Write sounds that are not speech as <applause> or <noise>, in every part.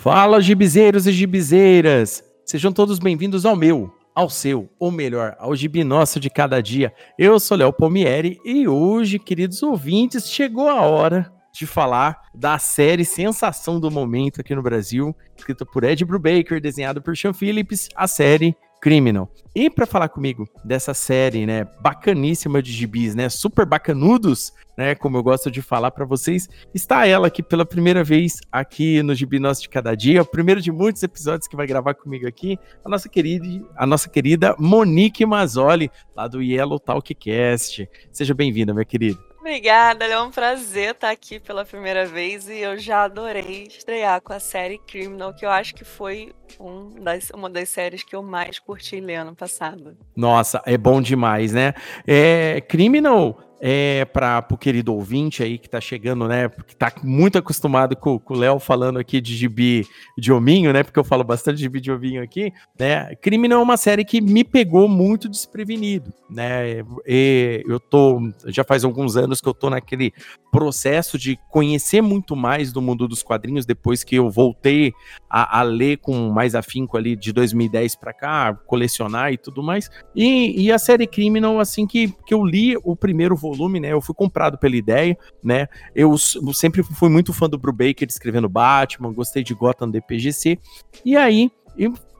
Fala, gibizeiros e gibizeiras! Sejam todos bem-vindos ao meu, ao seu, ou melhor, ao gibi nosso de cada dia. Eu sou Léo Palmieri e hoje, queridos ouvintes, chegou a hora de falar da série sensação do momento aqui no Brasil, escrita por Ed Brubaker, desenhado por Sean Phillips, a série Criminal. E para falar comigo dessa série, né, bacaníssima de gibis, né, super bacanudos, né, como eu gosto de falar para vocês, está ela aqui pela primeira vez aqui no Gibi Nosso de Cada Dia, o primeiro de muitos episódios que vai gravar comigo aqui, a nossa querida, a nossa querida Monique Mazzoli, lá do Yellow Talkcast. Seja bem-vinda, minha querida. Obrigada, é um prazer estar aqui pela primeira vez e eu já adorei estrear com a série Criminal, que eu acho que foi um das, uma das séries que eu mais curti ler ano passado. Nossa, é bom demais, né? É, Criminal é, para o querido ouvinte aí que está chegando, né? Que está muito acostumado com, o Léo falando aqui de gibi de hominho, né? Porque eu falo bastante de gibi de hominho aqui, né? Crime não é uma série que me pegou muito desprevenido, né? E eu tô já faz alguns anos que eu tô naquele processo de conhecer muito mais do mundo dos quadrinhos depois que eu voltei a, a ler com mais afinco ali de 2010 para cá, colecionar e tudo mais. E, e a série Criminal, assim que, que eu li o primeiro volume volume, né? Eu fui comprado pela ideia, né? Eu, sempre fui muito fã do Brubaker escrevendo Batman, gostei de Gotham DPGC. E aí,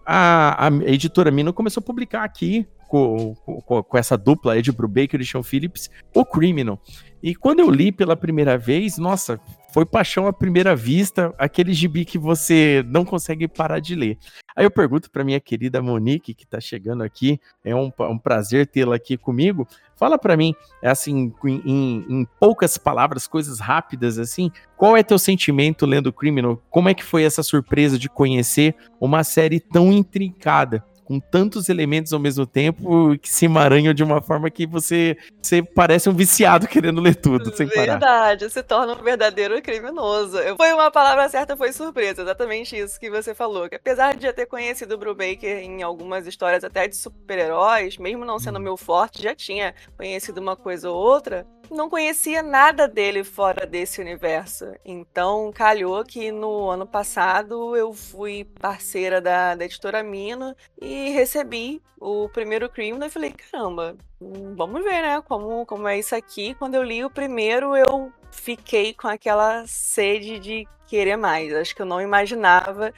a, a editora Mino começou a publicar aqui com, com, com, essa dupla Ed Brubaker e Sean Phillips, o Criminal. E quando eu li pela primeira vez, nossa, foi paixão à primeira vista, aquele gibi que você não consegue parar de ler. Aí eu pergunto para minha querida Monique, que está chegando aqui, é um, um prazer tê-la aqui comigo. Fala para mim, é assim, em, em, poucas palavras, coisas rápidas assim, qual é teu sentimento lendo Criminal? Como é que foi essa surpresa de conhecer uma série tão intrincada? Com tantos elementos ao mesmo tempo que se emaranham de uma forma que você, você parece um viciado querendo ler tudo sem parar. Verdade, se torna um verdadeiro criminoso. Foi uma palavra certa, foi surpresa, exatamente isso que você falou. Que apesar de já ter conhecido o Brubaker em algumas histórias até de super-heróis, mesmo não sendo hum. meu forte, já tinha conhecido uma coisa ou outra, não conhecia nada dele fora desse universo. Então, calhou que no ano passado eu fui parceira da, da editora Mino e recebi o primeiro Criminal e falei, caramba, hum, vamos ver, né, como, como é isso aqui. Quando eu li o primeiro, eu fiquei com aquela sede de querer mais. Acho que eu não imaginava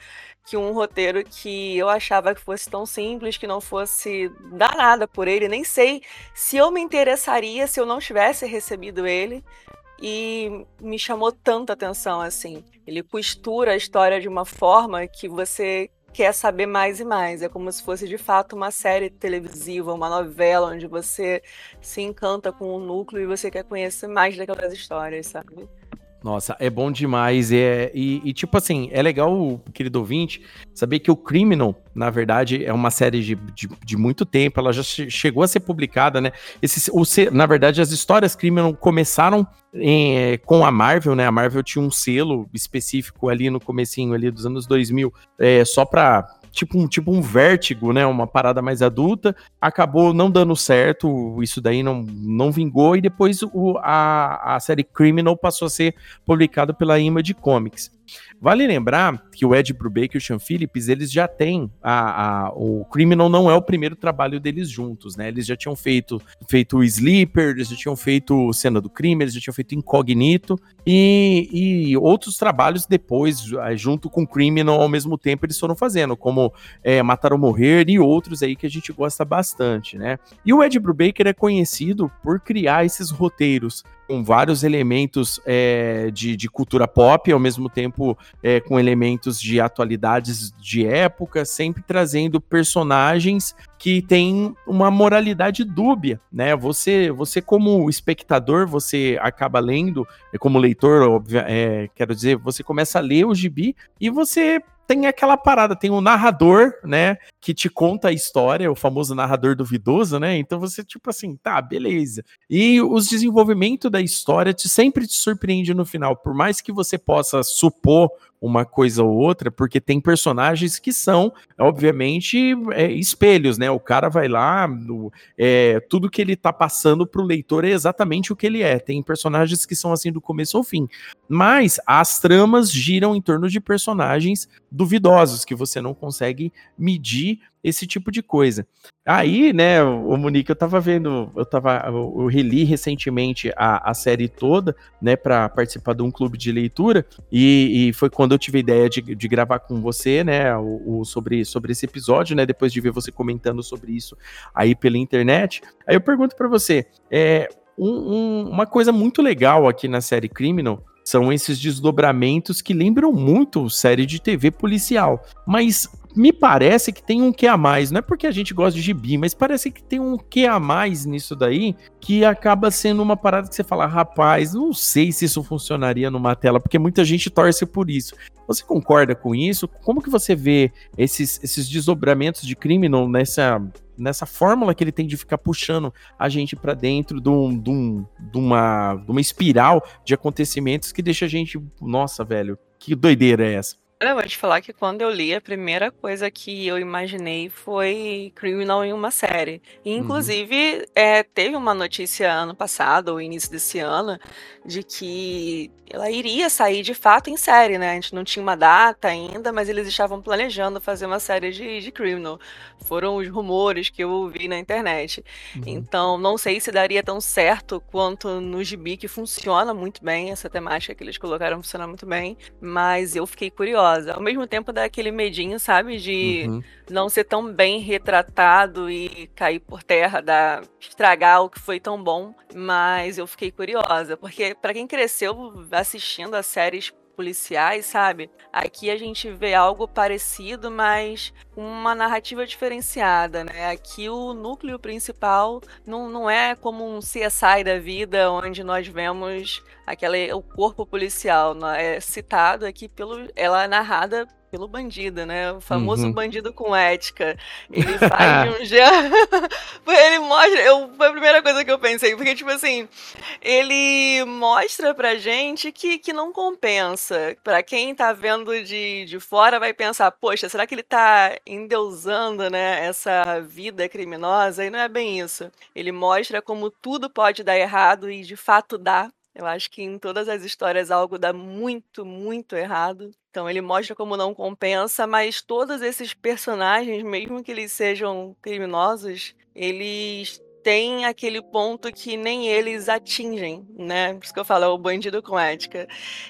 que um roteiro que eu achava que fosse tão simples, que não fosse dar nada por ele, nem sei se eu me interessaria se eu não tivesse recebido ele. E me chamou tanta atenção assim. Ele costura a história de uma forma que você quer saber mais e mais. É como se fosse de fato uma série televisiva, uma novela, onde você se encanta com o núcleo e você quer conhecer mais daquelas histórias, sabe? Nossa, é bom demais. É, e, e, tipo assim, é legal, querido ouvinte, saber que o Criminal, na verdade, é uma série de, de, de muito tempo. Ela já chegou a ser publicada, né? Esse, o, na verdade, as histórias Criminal começaram em, é, com a Marvel, né? A Marvel tinha um selo específico ali no comecinho ali dos anos 2000, é, só pra tipo um, tipo um vértigo, né? Uma parada mais adulta. Acabou não dando certo, isso daí não, não vingou, e depois o, a, a série Criminal passou a ser publicada pela Image Comics. Vale lembrar que o Ed Brubaker e o Sean Phillips, eles já têm a, a, o Criminal não é o primeiro trabalho deles juntos, né? Eles já tinham feito feito o Sleeper, eles já tinham feito Cena do Crime, eles já tinham feito Incognito e, e outros trabalhos depois, junto com Criminal ao mesmo tempo, eles foram fazendo, como é, Matar ou Morrer e outros aí que a gente gosta bastante, né? E o Ed Brubaker é conhecido por criar esses roteiros com vários elementos é, de, de, cultura pop, ao mesmo tempo é, com elementos de atualidades de época, sempre trazendo personagens que têm uma moralidade dúbia, né? Você, você como espectador, você acaba lendo, como leitor, óbvio, é, quero dizer, você começa a ler o gibi e você tem aquela parada, tem um narrador, né, que te conta a história, o famoso narrador duvidoso, né? Então você tipo assim, tá, beleza. E os desenvolvimento da história te sempre te surpreende no final, por mais que você possa supor uma coisa ou outra, porque tem personagens que são, obviamente, é, espelhos, né? O cara vai lá, no, é, tudo que ele tá passando pro leitor é exatamente o que ele é. Tem personagens que são assim do começo ao fim. Mas as tramas giram em torno de personagens duvidosos que você não consegue medir esse tipo de coisa. Aí, né, o Monique, eu tava vendo, eu tava, eu reli recentemente a, a série toda, né, para participar de um clube de leitura, e, e, foi quando eu tive a ideia de, de gravar com você, né, o, o, sobre, sobre esse episódio, né, depois de ver você comentando sobre isso aí pela internet. Aí eu pergunto para você, é, um, um, uma coisa muito legal aqui na série Criminal são esses desdobramentos que lembram muito série de TV policial. Mas me parece que tem um que a mais, não é porque a gente gosta de gibi, mas parece que tem um que a mais nisso daí que acaba sendo uma parada que você fala, rapaz, não sei se isso funcionaria numa tela, porque muita gente torce por isso. Você concorda com isso? Como que você vê esses, esses desdobramentos de Criminal nessa, nessa fórmula que ele tem de ficar puxando a gente para dentro de, um, de, um, de, uma, de uma espiral de acontecimentos que deixa a gente, nossa, velho, que doideira é essa? Eu vou te falar que quando eu li, a primeira coisa que eu imaginei foi Criminal em uma série. E, uhum. inclusive, uhum. é, teve uma notícia ano passado, ou início desse ano, de que ela iria sair de fato em série, né? A gente não tinha uma data ainda, mas eles estavam planejando fazer uma série de, de Criminal. Foram os rumores que eu ouvi na internet. Uhum. Então, não sei se daria tão certo quanto no Gibi, que funciona muito bem, essa temática que eles colocaram funciona muito bem, mas eu fiquei curiosa. Ao mesmo tempo, dá aquele medinho, sabe, de uhum. não ser tão bem retratado e cair por terra, da, estragar o que foi tão bom, mas eu fiquei curiosa, porque para quem cresceu assistindo a séries policiais, sabe? Aqui a gente vê algo parecido, mas com uma narrativa diferenciada, né? Aqui o núcleo principal não, não é como um CSI da vida, onde nós vemos aquele, o corpo policial. É citado aqui pelo. Ela é narrada pelo bandido, né? O famoso uhum. bandido com ética. Ele <laughs> faz de um <laughs> ele mostra. Eu, foi a primeira coisa que eu pensei, porque, tipo assim, ele mostra pra gente que, que não compensa. Pra quem tá vendo de, de fora, vai pensar, poxa, será que ele tá endeusando, né, essa vida criminosa? E não é bem isso. Ele mostra como tudo pode dar errado e de fato dá eu acho que em todas as histórias algo dá muito, muito errado. Então ele mostra como não compensa, mas todos esses personagens, mesmo que eles sejam criminosos, eles têm aquele ponto que nem eles atingem, né? Por isso que eu falo, é o bandido com ética.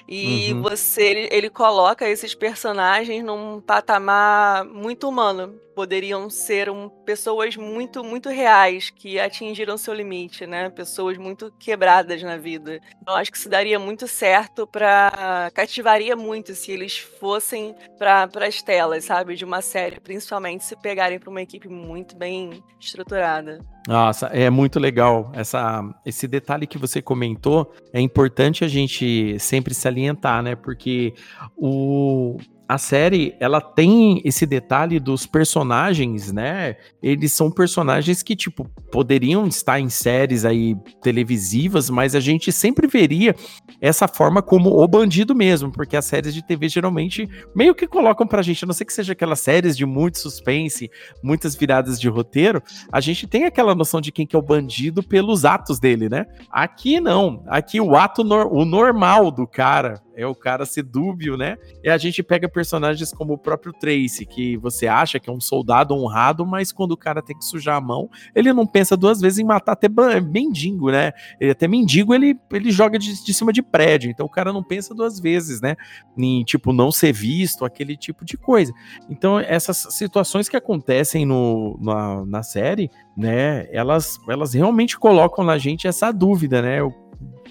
E uhum. você, ele, ele coloca esses personagens num patamar muito humano poderiam ser um, pessoas muito, muito reais, que atingiram seu limite, né? Pessoas muito quebradas na vida. Eu acho que se daria muito certo para cativaria muito se eles fossem para as telas, sabe? De uma série, principalmente se pegarem para uma equipe muito bem estruturada. Nossa, é muito legal essa, esse detalhe que você comentou. É importante a gente sempre salientar, né? Porque o, a série, ela tem esse detalhe dos personagens, né? Eles são personagens que, tipo, poderiam estar em séries aí televisivas, mas a gente sempre veria essa forma como o bandido mesmo, porque as séries de TV geralmente meio que colocam pra gente, a não ser que seja aquelas séries de muito suspense, muitas viradas de roteiro, a gente tem aquela noção de quem que é o bandido pelos atos dele, né? Aqui não, aqui o ato, o normal do cara, é o cara ser dúbio, né? E a gente pega personagens como o próprio Tracy, que você acha que é um soldado honrado, mas quando o cara tem que sujar a mão, ele não pensa duas vezes em matar até mendigo, né? Ele até mendigo ele, ele joga de, de cima de prédio, então o cara não pensa duas vezes, né? Em tipo não ser visto, aquele tipo de coisa. Então essas situações que acontecem no, na, na série, né? Elas, elas realmente colocam na gente essa dúvida, né?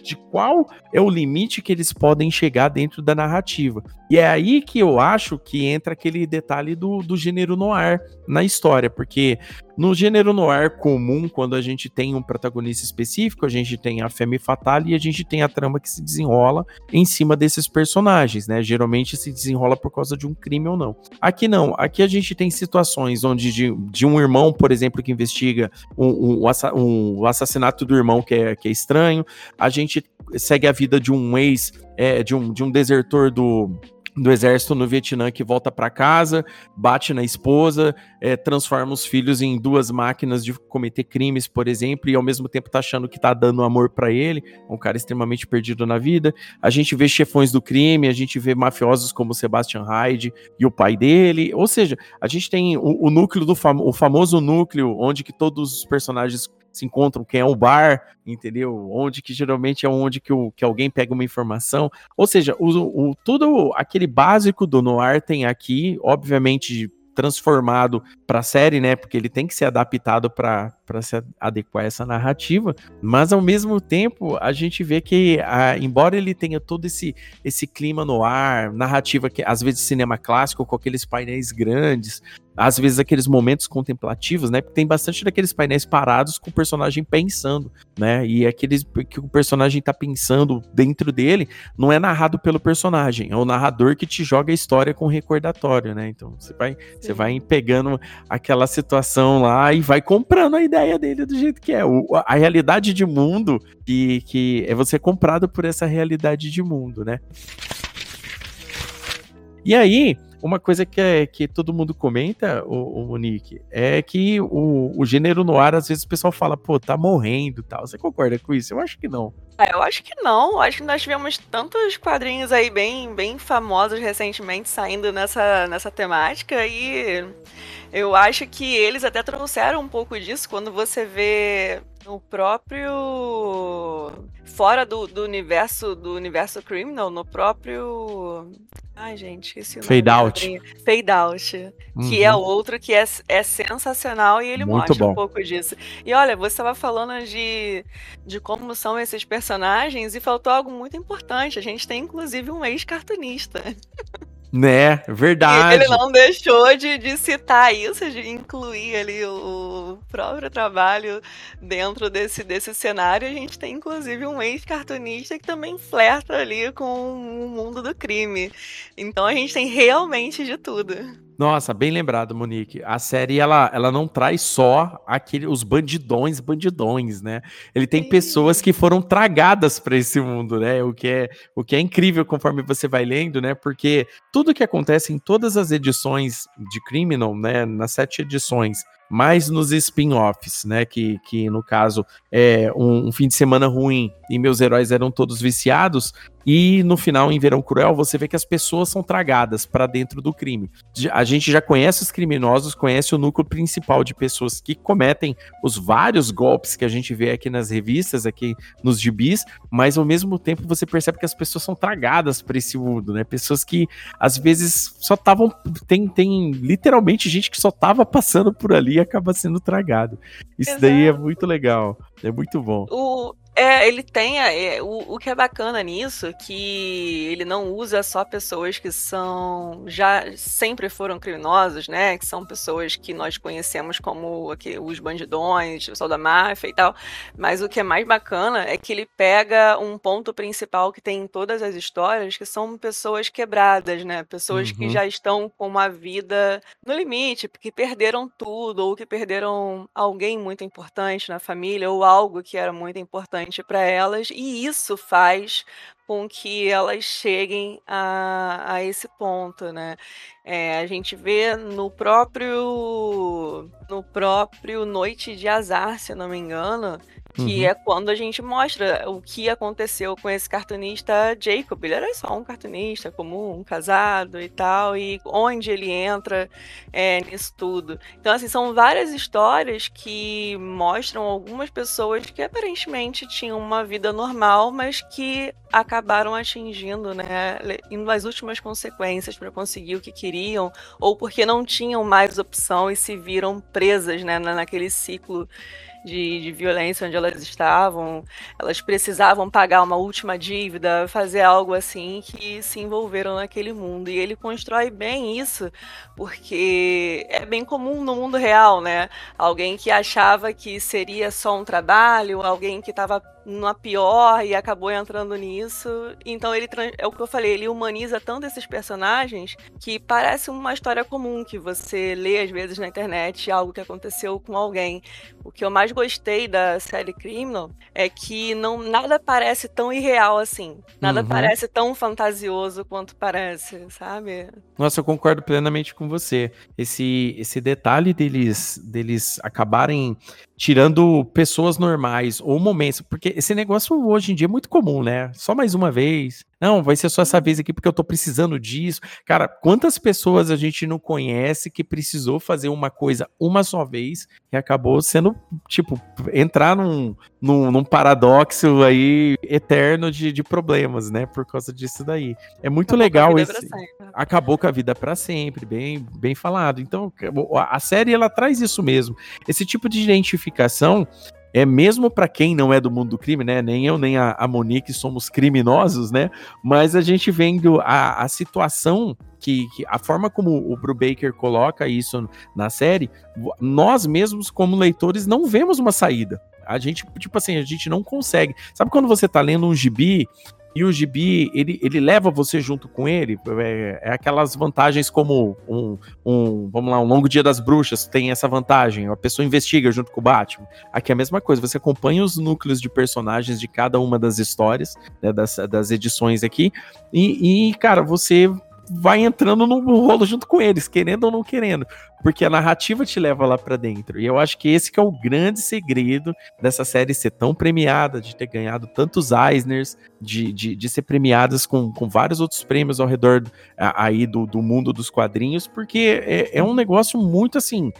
De qual é o limite que eles podem chegar dentro da narrativa. E é aí que eu acho que entra aquele detalhe do, do gênero noir na história, porque no gênero noir comum, quando a gente tem um protagonista específico, a gente tem a femme fatale e a gente tem a trama que se desenrola em cima desses personagens, né? Geralmente se desenrola por causa de um crime ou não. Aqui não, aqui a gente tem situações onde de, de um irmão, por exemplo, que investiga um, um, o assassinato do irmão que é, que é estranho, a gente segue a vida de um ex, é, de, um, de um desertor do, do exército no Vietnã que volta para casa, bate na esposa, é, transforma os filhos em duas máquinas de cometer crimes, por exemplo, e ao mesmo tempo tá achando que tá dando amor para ele, um cara extremamente perdido na vida. A gente vê chefões do crime, a gente vê mafiosos como Sebastian Hyde e o pai dele, ou seja, a gente tem o, o núcleo do fam o famoso núcleo onde que todos os personagens se encontram, quem é o bar, entendeu? Onde que geralmente é onde que, o, que alguém pega uma informação. Ou seja, o, o, tudo aquele básico do noir tem aqui, obviamente transformado para série, né? Porque ele tem que ser adaptado para se adequar a essa narrativa, mas ao mesmo tempo a gente vê que, a, embora ele tenha todo esse, esse clima no ar, narrativa que às vezes cinema clássico com aqueles painéis grandes, às vezes aqueles momentos contemplativos, né? Porque tem bastante daqueles painéis parados com o personagem pensando, né? E aqueles que o personagem tá pensando dentro dele não é narrado pelo personagem, é o narrador que te joga a história com recordatório, né? Então você vai, você vai pegando aquela situação lá e vai comprando a ideia dele do jeito que é. O, a realidade de mundo que, que é você comprado por essa realidade de mundo, né? E aí, uma coisa que, é, que todo mundo comenta, o, o é que o, o gênero no ar, às vezes o pessoal fala, pô, tá morrendo e tal. Você concorda com isso? Eu acho que não. É, eu acho que não. Acho que nós tivemos tantos quadrinhos aí bem, bem famosos recentemente saindo nessa, nessa temática e eu acho que eles até trouxeram um pouco disso quando você vê no próprio fora do, do universo do universo criminal no próprio ai gente esse fade out. fade out uhum. que é outro que é, é sensacional e ele Muito mostra bom. um pouco disso. E olha você estava falando de de como são esses personagens e faltou algo muito importante. A gente tem inclusive um ex cartunista <laughs> Né, verdade. ele não deixou de, de citar isso, de incluir ali o próprio trabalho dentro desse, desse cenário. A gente tem inclusive um ex-cartunista que também flerta ali com o mundo do crime. Então a gente tem realmente de tudo. Nossa, bem lembrado, Monique. A série ela, ela não traz só aquele, os bandidões, bandidões, né? Ele tem Sim. pessoas que foram tragadas para esse mundo, né? O que é o que é incrível conforme você vai lendo, né? Porque tudo que acontece em todas as edições de Criminal, né? Nas sete edições, mais nos spin-offs, né? Que, que no caso é um, um, fim de semana ruim e meus heróis eram todos viciados. E no final, em Verão Cruel, você vê que as pessoas são tragadas para dentro do crime. A gente já conhece os criminosos, conhece o núcleo principal de pessoas que cometem os vários golpes que a gente vê aqui nas revistas, aqui nos gibis, mas ao mesmo tempo você percebe que as pessoas são tragadas para esse mundo, né? Pessoas que às vezes só estavam. Tem, tem literalmente gente que só tava passando por ali e acaba sendo tragado. Isso Exato. daí é muito legal. É muito bom. O, é, ele tem. É, o, o que é bacana nisso é que ele não usa só pessoas que são. já sempre foram criminosos, né? Que são pessoas que nós conhecemos como aqui, os bandidões, o pessoal da máfia e tal. Mas o que é mais bacana é que ele pega um ponto principal que tem em todas as histórias, que são pessoas quebradas, né? Pessoas uhum. que já estão com uma vida no limite, que perderam tudo, ou que perderam alguém muito importante na família, ou algo que era muito importante importante para elas, e isso faz com que elas cheguem a, a esse ponto, né? É, a gente vê no próprio no próprio Noite de Azar, se não me engano, que uhum. é quando a gente mostra o que aconteceu com esse cartunista Jacob. Ele era só um cartunista comum, casado e tal, e onde ele entra é, nisso tudo. Então, assim, são várias histórias que mostram algumas pessoas que aparentemente tinham uma vida normal, mas que acabaram atingindo, né, indo às últimas consequências para conseguir o que queriam, ou porque não tinham mais opção e se viram presas, né, naquele ciclo de, de violência onde elas estavam, elas precisavam pagar uma última dívida, fazer algo assim que se envolveram naquele mundo. E ele constrói bem isso, porque é bem comum no mundo real, né? Alguém que achava que seria só um trabalho, alguém que estava na pior e acabou entrando nisso. Então ele é o que eu falei, ele humaniza tanto esses personagens que parece uma história comum que você lê às vezes na internet, algo que aconteceu com alguém. O que eu mais gostei da série Criminal é que não nada parece tão irreal assim. Nada uhum. parece tão fantasioso quanto parece, sabe? Nossa, eu concordo plenamente com você. Esse esse detalhe deles deles acabarem tirando pessoas normais ou momentos, porque esse negócio hoje em dia é muito comum, né? Só mais uma vez. Não, vai ser só essa vez aqui porque eu tô precisando disso. Cara, quantas pessoas a gente não conhece que precisou fazer uma coisa uma só vez e acabou sendo, tipo, entrar num, num, num paradoxo aí eterno de, de problemas, né? Por causa disso daí. É muito acabou legal esse. Acabou com a vida para sempre, bem, bem falado. Então, a série ela traz isso mesmo. Esse tipo de identificação é mesmo para quem não é do mundo do crime, né? Nem eu nem a, a Monique somos criminosos, né? Mas a gente vendo a, a situação que, que, a forma como o Brubaker coloca isso na série, nós mesmos como leitores não vemos uma saída. A gente, tipo assim, a gente não consegue. Sabe quando você tá lendo um gibi e o gibi, ele, ele leva você junto com ele. É, é, aquelas vantagens como um, um, vamos lá, um longo dia das bruxas tem essa vantagem. A pessoa investiga junto com o Batman. Aqui é a mesma coisa, você acompanha os núcleos de personagens de cada uma das histórias, né, das, das edições aqui. E, e, cara, você vai entrando no rolo junto com eles, querendo ou não querendo porque a narrativa te leva lá para dentro. E eu acho que esse que é o grande segredo dessa série ser tão premiada, de ter ganhado tantos Eisners, de, de, de ser premiadas com, com vários outros prêmios ao redor aí do, do mundo dos quadrinhos, porque é, é um negócio muito assim.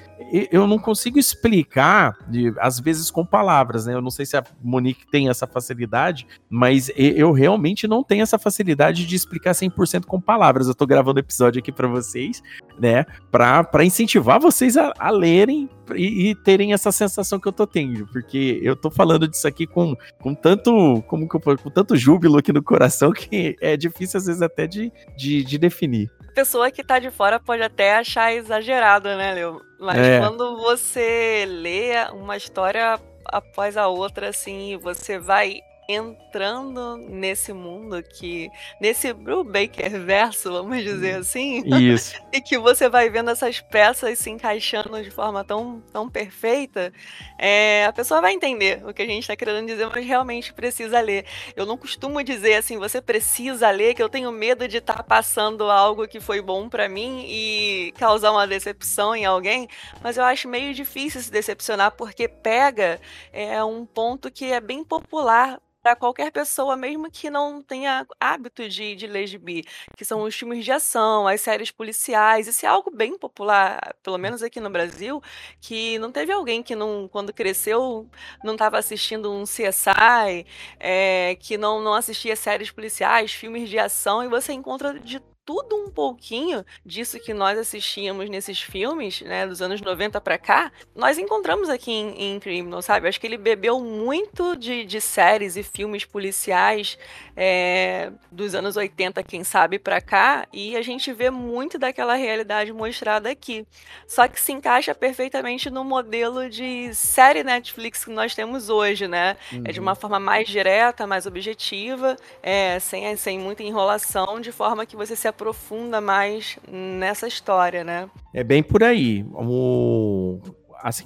Eu não consigo explicar, às vezes com palavras, né? Eu não sei se a Monique tem essa facilidade, mas eu realmente não tenho essa facilidade de explicar 100% com palavras. Eu tô gravando episódio aqui para vocês, né? Para incentivar vocês a, a lerem e, e, terem essa sensação que eu tô tendo, porque eu tô falando disso aqui com, com tanto como eu, com tanto júbilo aqui no coração <laughs> que é difícil às vezes até de, de, de definir. A pessoa que tá de fora pode até achar exagerado, né, Leo? Mas é. quando você lê uma história após a outra, assim, você vai entrando nesse mundo que nesse Brubaker verso, vamos dizer assim, Isso. <laughs> e que você vai vendo essas peças se encaixando de forma tão, tão perfeita, é, a pessoa vai entender o que a gente está querendo dizer, mas realmente precisa ler. Eu não costumo dizer assim, você precisa ler, que eu tenho medo de estar tá passando algo que foi bom para mim e causar uma decepção em alguém, mas eu acho meio difícil se decepcionar porque pega é um ponto que é bem popular para qualquer pessoa, mesmo que não tenha hábito de, de ler gibi, que são os filmes de ação, as séries policiais. Isso é algo bem popular, pelo menos aqui no Brasil, que não teve alguém que não, quando cresceu, não estava assistindo um CSI, é, que não, não assistia séries policiais, filmes de ação, e você encontra de tudo um pouquinho disso que nós assistíamos nesses filmes, né, dos anos 90 para cá, nós encontramos aqui em, em Criminal, sabe? Acho que ele bebeu muito de, de séries e filmes policiais é, dos anos 80, quem sabe, para cá, e a gente vê muito daquela realidade mostrada aqui. Só que se encaixa perfeitamente no modelo de série Netflix que nós temos hoje, né? Uhum. É de uma uhum. forma mais direta, mais objetiva, é, sem, sem muita enrolação, de forma que você se aprofunda mais nessa história, né? É bem por aí. O, assim,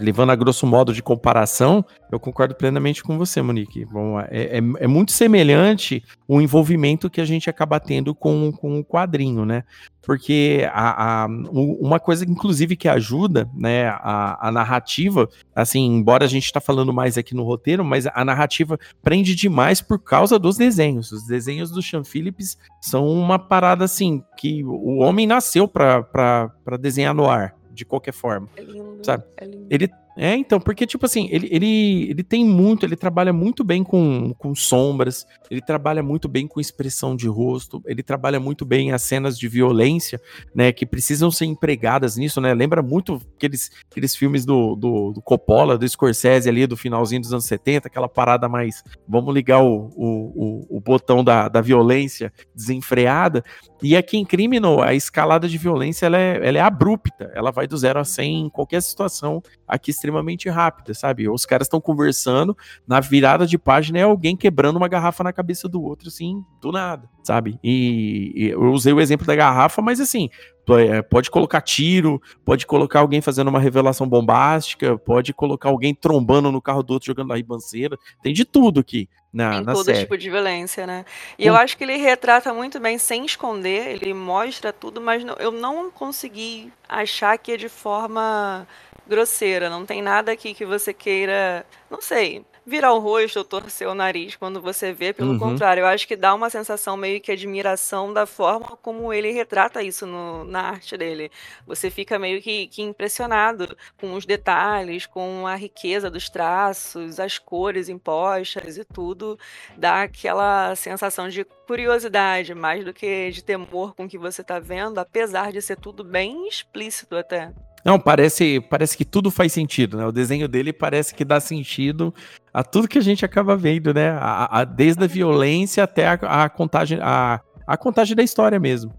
levando a grosso modo de comparação, eu concordo plenamente com você, Monique. Bom, é, é, é, muito semelhante o envolvimento que a gente acaba tendo com, com o quadrinho, né? Porque a, a, uma coisa, inclusive, que ajuda né, a, a narrativa, assim, embora a gente está falando mais aqui no roteiro, mas a narrativa prende demais por causa dos desenhos. Os desenhos do Sean Phillips são uma parada assim que o homem nasceu para desenhar no ar de qualquer forma. É lindo, sabe? É lindo. Ele é, então, porque, tipo assim, ele, ele, ele tem muito, ele trabalha muito bem com, com sombras, ele trabalha muito bem com expressão de rosto, ele trabalha muito bem as cenas de violência, né, que precisam ser empregadas nisso, né, lembra muito aqueles, aqueles filmes do, do, do Coppola, do Scorsese ali, do finalzinho dos anos 70, aquela parada mais, vamos ligar o, o, o, o botão da, da violência desenfreada, e aqui em Criminal, a escalada de violência ela é, ela é abrupta, ela vai do zero a 100 em qualquer situação. Aqui extremamente rápida, sabe? Os caras estão conversando, na virada de página é alguém quebrando uma garrafa na cabeça do outro, assim, do nada, sabe? E, e eu usei o exemplo da garrafa, mas assim, é, pode colocar tiro, pode colocar alguém fazendo uma revelação bombástica, pode colocar alguém trombando no carro do outro jogando a ribanceira, tem de tudo aqui na, Tem na todo série. tipo de violência, né? E eu acho que ele retrata muito bem, sem esconder, ele mostra tudo, mas não- eu não consegui achar que é de forma grosseira. Não tem nada aqui que você queira, não sei, virar o rosto ou torcer o nariz quando você vê. Pelo Uhum. contrário, eu acho que dá uma sensação meio que admiração da forma como ele retrata isso no- na arte dele. Você fica meio que, que impressionado com os detalhes, com a riqueza dos traços, as cores impostas e tudo dá aquela sensação de curiosidade, mais do que de temor com o que você tá vendo, apesar de ser tudo bem explícito até. Não, parece, parece que tudo faz sentido, né? O desenho dele parece que dá sentido a tudo que a gente acaba vendo, né? A, a- desde a violência até a, a contagem, a, a contagem da história mesmo.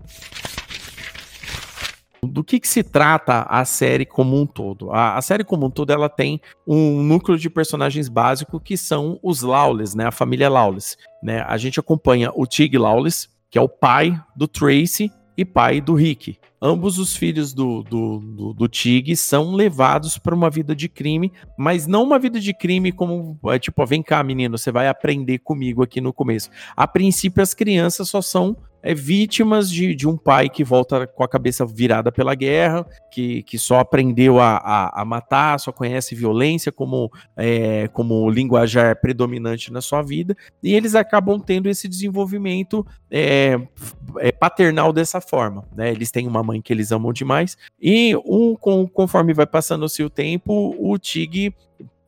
Do que, que se trata a série como um todo? A, a série como um todo ela tem um núcleo de personagens básico que são os Lawless, né? A família Lawless. Né? A gente acompanha o Tig Lawless, que é o pai do Tracy e pai do Rick. Ambos os filhos do, do, do, do Tig são levados para uma vida de crime, mas não uma vida de crime como, é, tipo, vem cá, menino, você vai aprender comigo aqui no começo. A princípio, as crianças só são é, vítimas de, de um pai que volta com a cabeça virada pela guerra, que, que só aprendeu a, a, a matar, só conhece violência como, é, como linguajar predominante na sua vida, e eles acabam tendo esse desenvolvimento é, é, paternal dessa forma. Né? Eles têm uma mãe que eles amam demais, e um, com, conforme vai passando-se o tempo, o Tig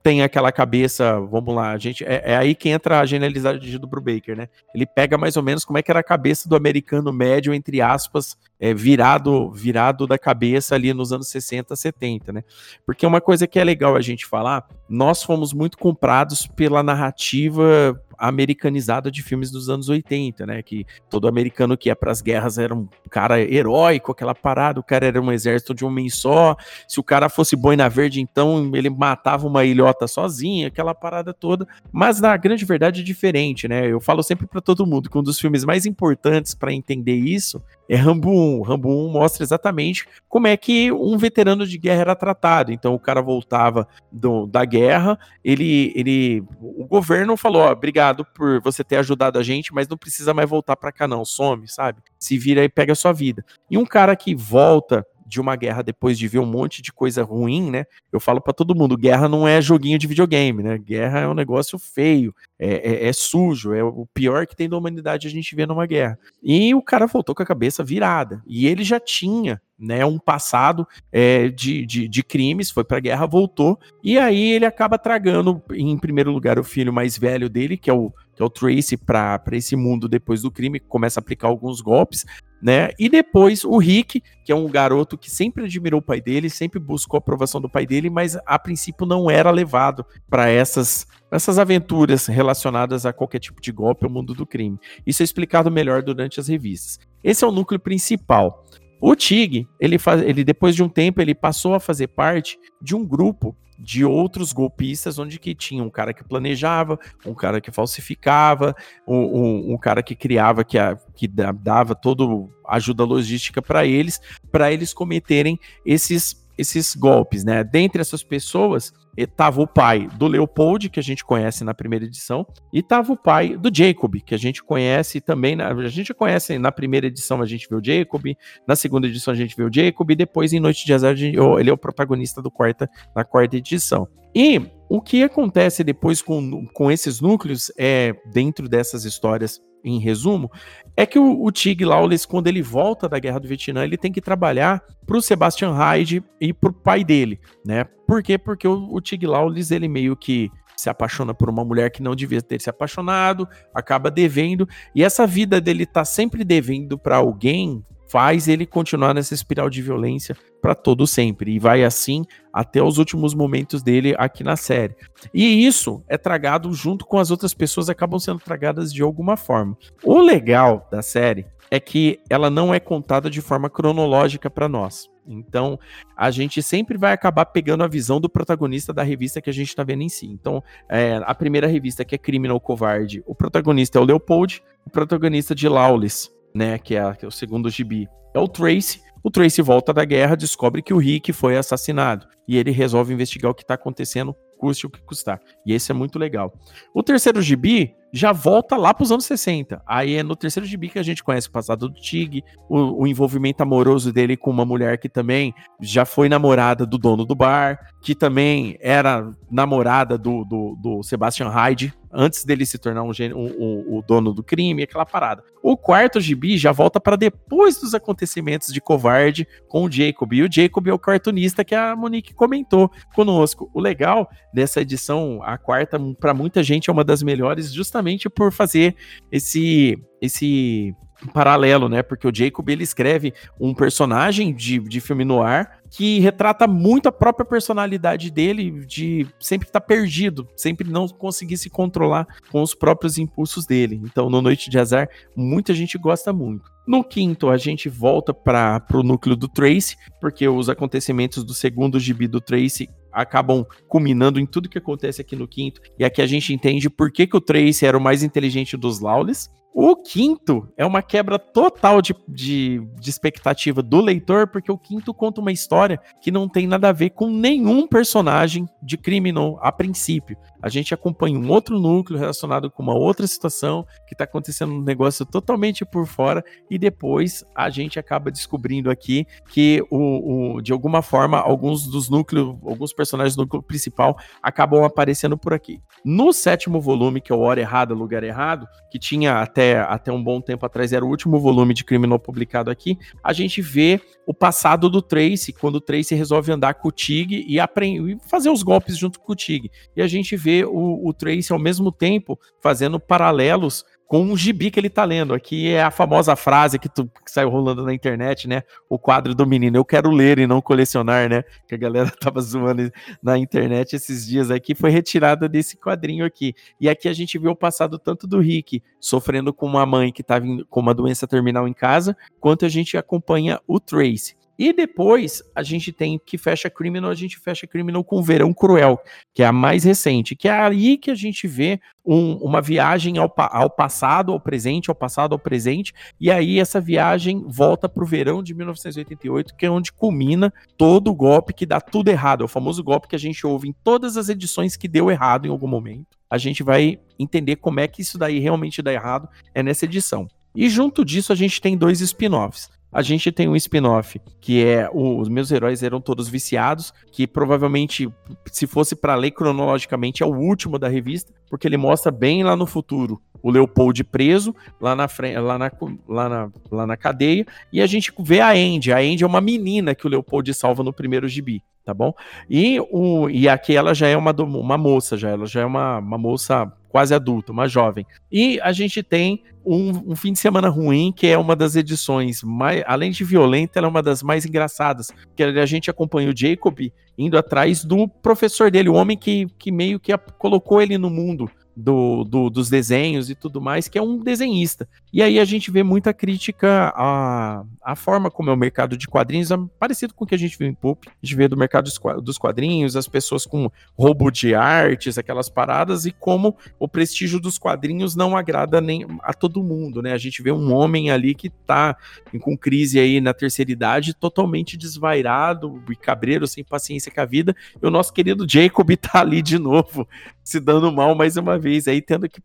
tem aquela cabeça, vamos lá, gente, é, é aí que entra a genialidade do Brubaker, né? Ele pega mais ou menos como é que era a cabeça do americano médio, entre aspas, é, virado, virado da cabeça ali nos anos 60, 70, né? Porque uma coisa que é legal a gente falar, nós fomos muito comprados pela narrativa americanizada de filmes dos anos 80, né? Que todo americano que ia para as guerras era um cara heróico, aquela parada, o cara era um exército de um homem só. Se o cara fosse boina verde, então ele matava uma ilhota sozinho, aquela parada toda. Mas na grande verdade é diferente, né? Eu falo sempre para todo mundo que um dos filmes mais importantes para entender isso é Rambo 1. Rambo 1 mostra exatamente como é que um veterano de guerra era tratado. Então o cara voltava do, da guerra, ele, ele, o governo falou, ó, obrigado por você ter ajudado a gente, mas não precisa mais voltar para cá não, some, sabe? Se vira e pega a sua vida. E um cara que volta de uma guerra depois de ver um monte de coisa ruim, né? Eu falo para todo mundo, guerra não é joguinho de videogame, né? Guerra é um negócio feio, é, é, é, sujo, é o pior que tem da humanidade a gente vê numa guerra. E o cara voltou com a cabeça virada. E ele já tinha, né, um passado é, de, de, de, crimes, foi pra guerra, voltou. E aí ele acaba tragando, em primeiro lugar, o filho mais velho dele, que é o, que é o Tracy, para esse mundo depois do crime, começa a aplicar alguns golpes né? E depois o Rick, que é um garoto que sempre admirou o pai dele, sempre buscou a aprovação do pai dele, mas a princípio não era levado para essas essas aventuras relacionadas a qualquer tipo de golpe ao mundo do crime. Isso é explicado melhor durante as revistas. Esse é o núcleo principal. O Tig, ele, faz, ele depois de um tempo, ele passou a fazer parte de um grupo de outros golpistas, onde que tinha um cara que planejava, um cara que falsificava, um, um, um cara que criava, que, a, que dava toda ajuda logística para eles, para eles cometerem esses, esses golpes, né? Dentre essas pessoas, estava o pai do Leopold, que a gente conhece na primeira edição, e estava o pai do Jacob, que a gente conhece também, na, a gente conhece na primeira edição a gente vê o Jacob, na segunda edição a gente vê o Jacob, e depois em Noite de Azar gente, ele é o protagonista do quarta, na quarta edição. E o que acontece depois com, com esses núcleos, é dentro dessas histórias em resumo, é que o, o Tig Lawless, quando ele volta da Guerra do Vietnã, ele tem que trabalhar para o Sebastian Hyde e para o pai dele, né? Por quê? Porque o, o Tig Lawless, ele meio que se apaixona por uma mulher que não devia ter se apaixonado, acaba devendo, e essa vida dele tá sempre devendo para alguém faz ele continuar nessa espiral de violência para todo sempre e vai assim até os últimos momentos dele aqui na série. E isso é tragado junto com as outras pessoas acabam sendo tragadas de alguma forma. O legal da série é que ela não é contada de forma cronológica para nós. Então, a gente sempre vai acabar pegando a visão do protagonista da revista que a gente está vendo em si. Então, é, a primeira revista, que é Criminal Covarde, o protagonista é o Leopold, o protagonista de Lawless, né, que é, que é o segundo gibi, é o Tracy. O Tracy volta da guerra, descobre que o Rick foi assassinado e ele resolve investigar o que está acontecendo, custe o que custar. E esse é muito legal. O terceiro gibi já volta lá para os anos 60. Aí é no terceiro gibi que a gente conhece o passado do Tig, o, o, envolvimento amoroso dele com uma mulher que também já foi namorada do dono do bar, que também era namorada do, do, do Sebastian Hyde, antes dele se tornar um, um, o dono do crime, aquela parada. O quarto gibi já volta para depois dos acontecimentos de Covarde com o Jacob. E o Jacob é o cartunista que a Monique comentou conosco. O legal dessa edição, a quarta, para muita gente é uma das melhores, justamente justamente por fazer esse esse paralelo, né? Porque o Jacob ele escreve um personagem de, de filme no ar que retrata muito a própria personalidade dele, de sempre estar tá perdido, sempre não conseguir se controlar com os próprios impulsos dele. Então, no Noite de Azar, muita gente gosta muito. No quinto, a gente volta para o núcleo do Tracy, porque os acontecimentos do segundo gibi do Tracy acabam culminando em tudo que acontece aqui no quinto. E aqui a gente entende por que, que o Tracy era o mais inteligente dos Lawless. O quinto é uma quebra total de, de, de, expectativa do leitor, porque o quinto conta uma história que não tem nada a ver com nenhum personagem de Criminal a princípio. A gente acompanha um outro núcleo relacionado com uma outra situação que está acontecendo um negócio totalmente por fora, e depois a gente acaba descobrindo aqui que, o, o de alguma forma, alguns dos núcleos, alguns personagens do núcleo principal acabam aparecendo por aqui. No sétimo volume, que é o Hora Errada, Lugar Errado, que tinha até até, um bom tempo atrás era o último volume de Criminal publicado aqui, a gente vê o passado do Tracy, quando o Tracy resolve andar com o Tig e, e fazer os golpes junto com o Tig. E a gente vê o, o Tracy ao mesmo tempo fazendo paralelos com um gibi que ele tá lendo. Aqui é a famosa frase que, tu, que saiu rolando na internet, né? O quadro do menino, eu quero ler e não colecionar, né? Que a galera <laughs> tava zoando na internet esses dias aqui, foi retirada desse quadrinho aqui. E aqui a gente vê o passado tanto do Rick sofrendo com uma mãe que tava com uma doença terminal em casa, quanto a gente acompanha o Trace. E depois a gente tem que fecha Criminal, a gente fecha Criminal com Verão Cruel, que é a mais recente, que é aí que a gente vê um, uma viagem ao, ao, passado, ao presente, ao passado, ao presente, e aí essa viagem volta para o verão de 1988, que é onde culmina todo o golpe que dá tudo errado, é o famoso golpe que a gente ouve em todas as edições que deu errado em algum momento. A gente vai entender como é que isso daí realmente dá errado, é nessa edição. E junto disso a gente tem dois spin-offs a gente tem um spin-off que é os meus heróis eram todos viciados, que provavelmente, se fosse para ler cronologicamente, é o último da revista, porque ele mostra bem lá no futuro o Leopold preso lá na frente, lá na, lá na, lá na cadeia, e a gente vê a Andy. A Andy é uma menina que o Leopold salva no primeiro gibi, tá bom? E, o, e aqui ela já é uma, uma moça, já, ela já é uma, uma moça quase adulta, uma jovem. E a gente tem um, um, fim de semana ruim, que é uma das edições mais, além de violenta, ela é uma das mais engraçadas, que a gente acompanha o Jacob indo atrás do professor dele, o homem que, que meio que colocou ele no mundo do, do, dos desenhos e tudo mais, que é um desenhista. E aí a gente vê muita crítica à, à forma como é o mercado de quadrinhos, é parecido com o que a gente viu em Pulp. A gente vê do mercado dos quadrinhos, as pessoas com roubo de artes, aquelas paradas, e como o prestígio dos quadrinhos não agrada nem a todo mundo, né? A gente vê um homem ali que tá com crise aí na terceira idade, totalmente desvairado e cabreiro, sem paciência com a vida, e o nosso querido Jacob <laughs> tá ali de novo, se dando mal mais uma vez, aí tendo que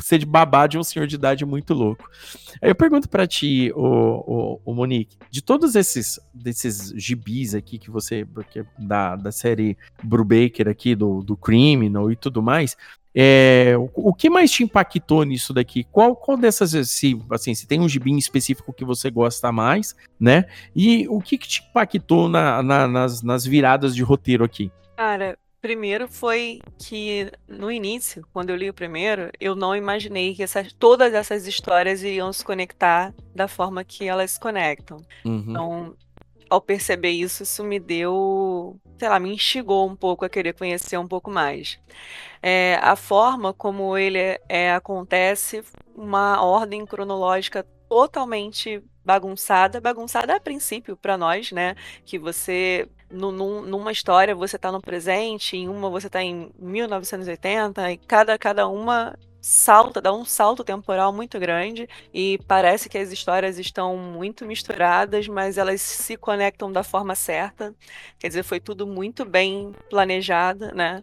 ser de babá de um senhor de idade muito louco. Aí eu pergunto para ti, o, o, Monique, de todos esses desses gibis aqui que você, porque da, da série Brubaker aqui, do, do Criminal e tudo mais, é, o, o, que mais te impactou nisso daqui? Qual, qual dessas, se, assim, se tem um gibi específico que você gosta mais, né? E o que, que te impactou na, na, nas, nas viradas de roteiro aqui? Cara, Primeiro foi que no início, quando eu li o primeiro, eu não imaginei que essas, todas essas histórias iriam se conectar da forma que elas se conectam. Uhum. Então, ao perceber isso, isso me deu, sei lá, me instigou um pouco a querer conhecer um pouco mais. É, a forma como ele é, acontece, uma ordem cronológica totalmente bagunçada, bagunçada a princípio para nós, né? Que você num, numa história você está no presente, em uma você está em 1980, e cada, cada uma salta, dá um salto temporal muito grande e parece que as histórias estão muito misturadas, mas elas se conectam da forma certa. Quer dizer, foi tudo muito bem planejado, né?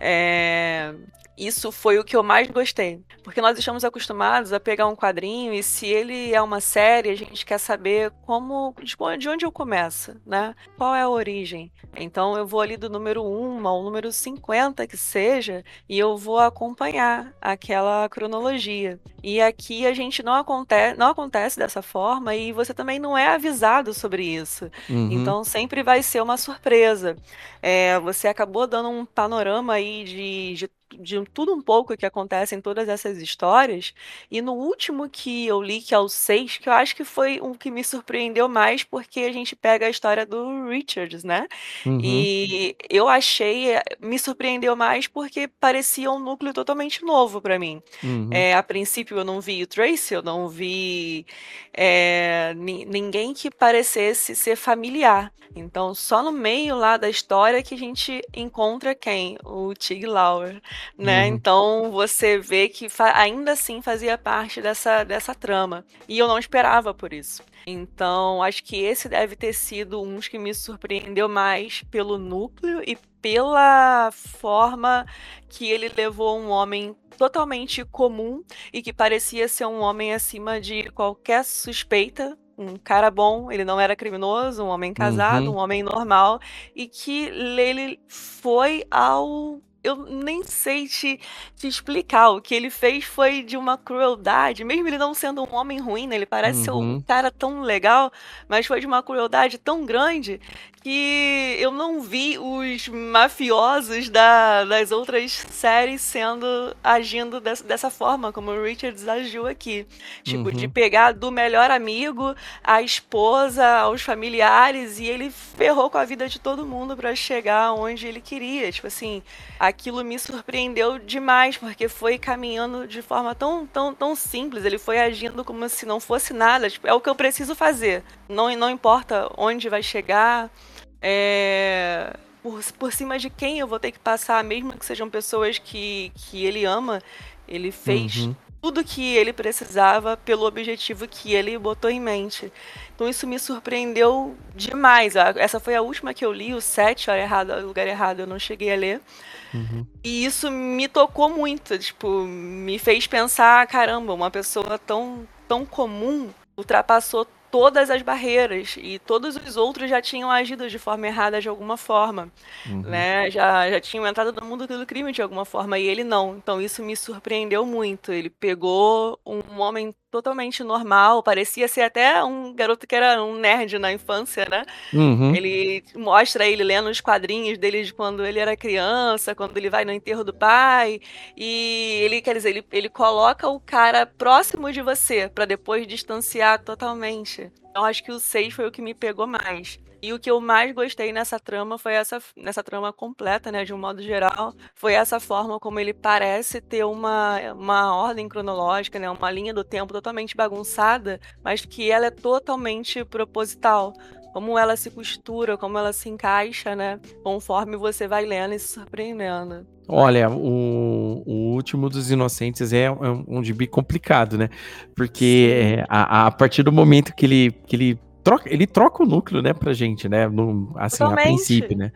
É, isso foi o que eu mais gostei. Porque nós estamos acostumados a pegar um quadrinho e se ele é uma série, a gente quer saber como. de onde eu começo, né? Qual é a origem? Então eu vou ali do número 1 ao número 50 que seja, e eu vou acompanhar aquela cronologia. E aqui a gente não acontece, não acontece dessa forma e você também não é avisado sobre isso. Uhum. Então sempre vai ser uma surpresa. É, você acabou dando um panorama aí de, de de tudo um pouco que acontece em todas essas histórias. E no último que eu li, que é o 6, que eu acho que foi um que me surpreendeu mais, porque a gente pega a história do Richards, né? Uhum. E eu achei, me surpreendeu mais porque parecia um núcleo totalmente novo para mim. Uhum. É, a princípio eu não vi o Tracy, eu não vi é, ninguém que parecesse ser familiar. Então, só no meio lá da história que a gente encontra quem? O Tig Lauer né? Uhum. Então você vê que ainda assim fazia parte dessa, dessa trama. E eu não esperava por isso. Então, acho que esse deve ter sido um que me surpreendeu mais pelo núcleo e pela forma que ele levou um homem totalmente comum e que parecia ser um homem acima de qualquer suspeita um cara bom, ele não era criminoso, um homem casado, uhum. um homem normal, e que ele foi ao eu nem sei te, te explicar. O que ele fez foi de uma crueldade, mesmo ele não sendo um homem ruim, né? Ele parece uhum. ser um uhum. cara tão legal, mas foi de uma crueldade tão grande que eu não vi os mafiosos da, das outras séries sendo agindo dessa, dessa forma, como o Richards agiu aqui. Tipo, uhum. de pegar do melhor amigo, a esposa, aos familiares, e ele ferrou com a vida de todo mundo para chegar onde ele queria. Tipo assim, aquilo me surpreendeu demais, porque foi caminhando de forma tão, tão, tão simples. Ele foi agindo como se não fosse nada. Tipo, é o que eu preciso fazer. Não, não importa onde vai chegar é, por, por cima de quem eu vou ter que passar, mesmo que sejam pessoas que, que ele ama, ele fez uhum. Tudo que ele precisava pelo objetivo que ele botou em mente. Então isso me surpreendeu demais. Essa foi a última que eu li, o 7, hora errada, lugar errado, eu não cheguei a ler. Uhum. E isso me tocou muito, tipo, me fez pensar, caramba, uma pessoa tão, tão comum ultrapassou todas as barreiras e todos os outros já tinham agido de forma errada de alguma forma, uhum. né? Já, já tinham entrado no mundo do crime de alguma forma e ele não. Então isso me surpreendeu muito. Ele pegou um homem totalmente normal, parecia ser até um garoto que era um nerd na infância, né? Uhum. Ele mostra ele lendo os quadrinhos dele de quando ele era criança, quando ele vai no enterro do pai, e ele, quer dizer, ele, ele coloca o cara próximo de você para depois distanciar totalmente. Então acho que o 6 foi o que me pegou mais. E o que eu mais gostei nessa trama foi essa nessa trama completa, né, de um modo geral, foi essa forma como ele parece ter uma, uma ordem cronológica, né, uma linha do tempo totalmente bagunçada, mas que ela é totalmente proposital. Como ela se costura, como ela se encaixa, né? Conforme você vai lendo e se surpreendendo. Olha, o, o último dos inocentes é um, um gibi complicado, né? Porque é, a, a, partir do momento que ele, que ele troca, ele troca o núcleo, né, pra gente, né? No, assim, Totalmente. a princípio, né?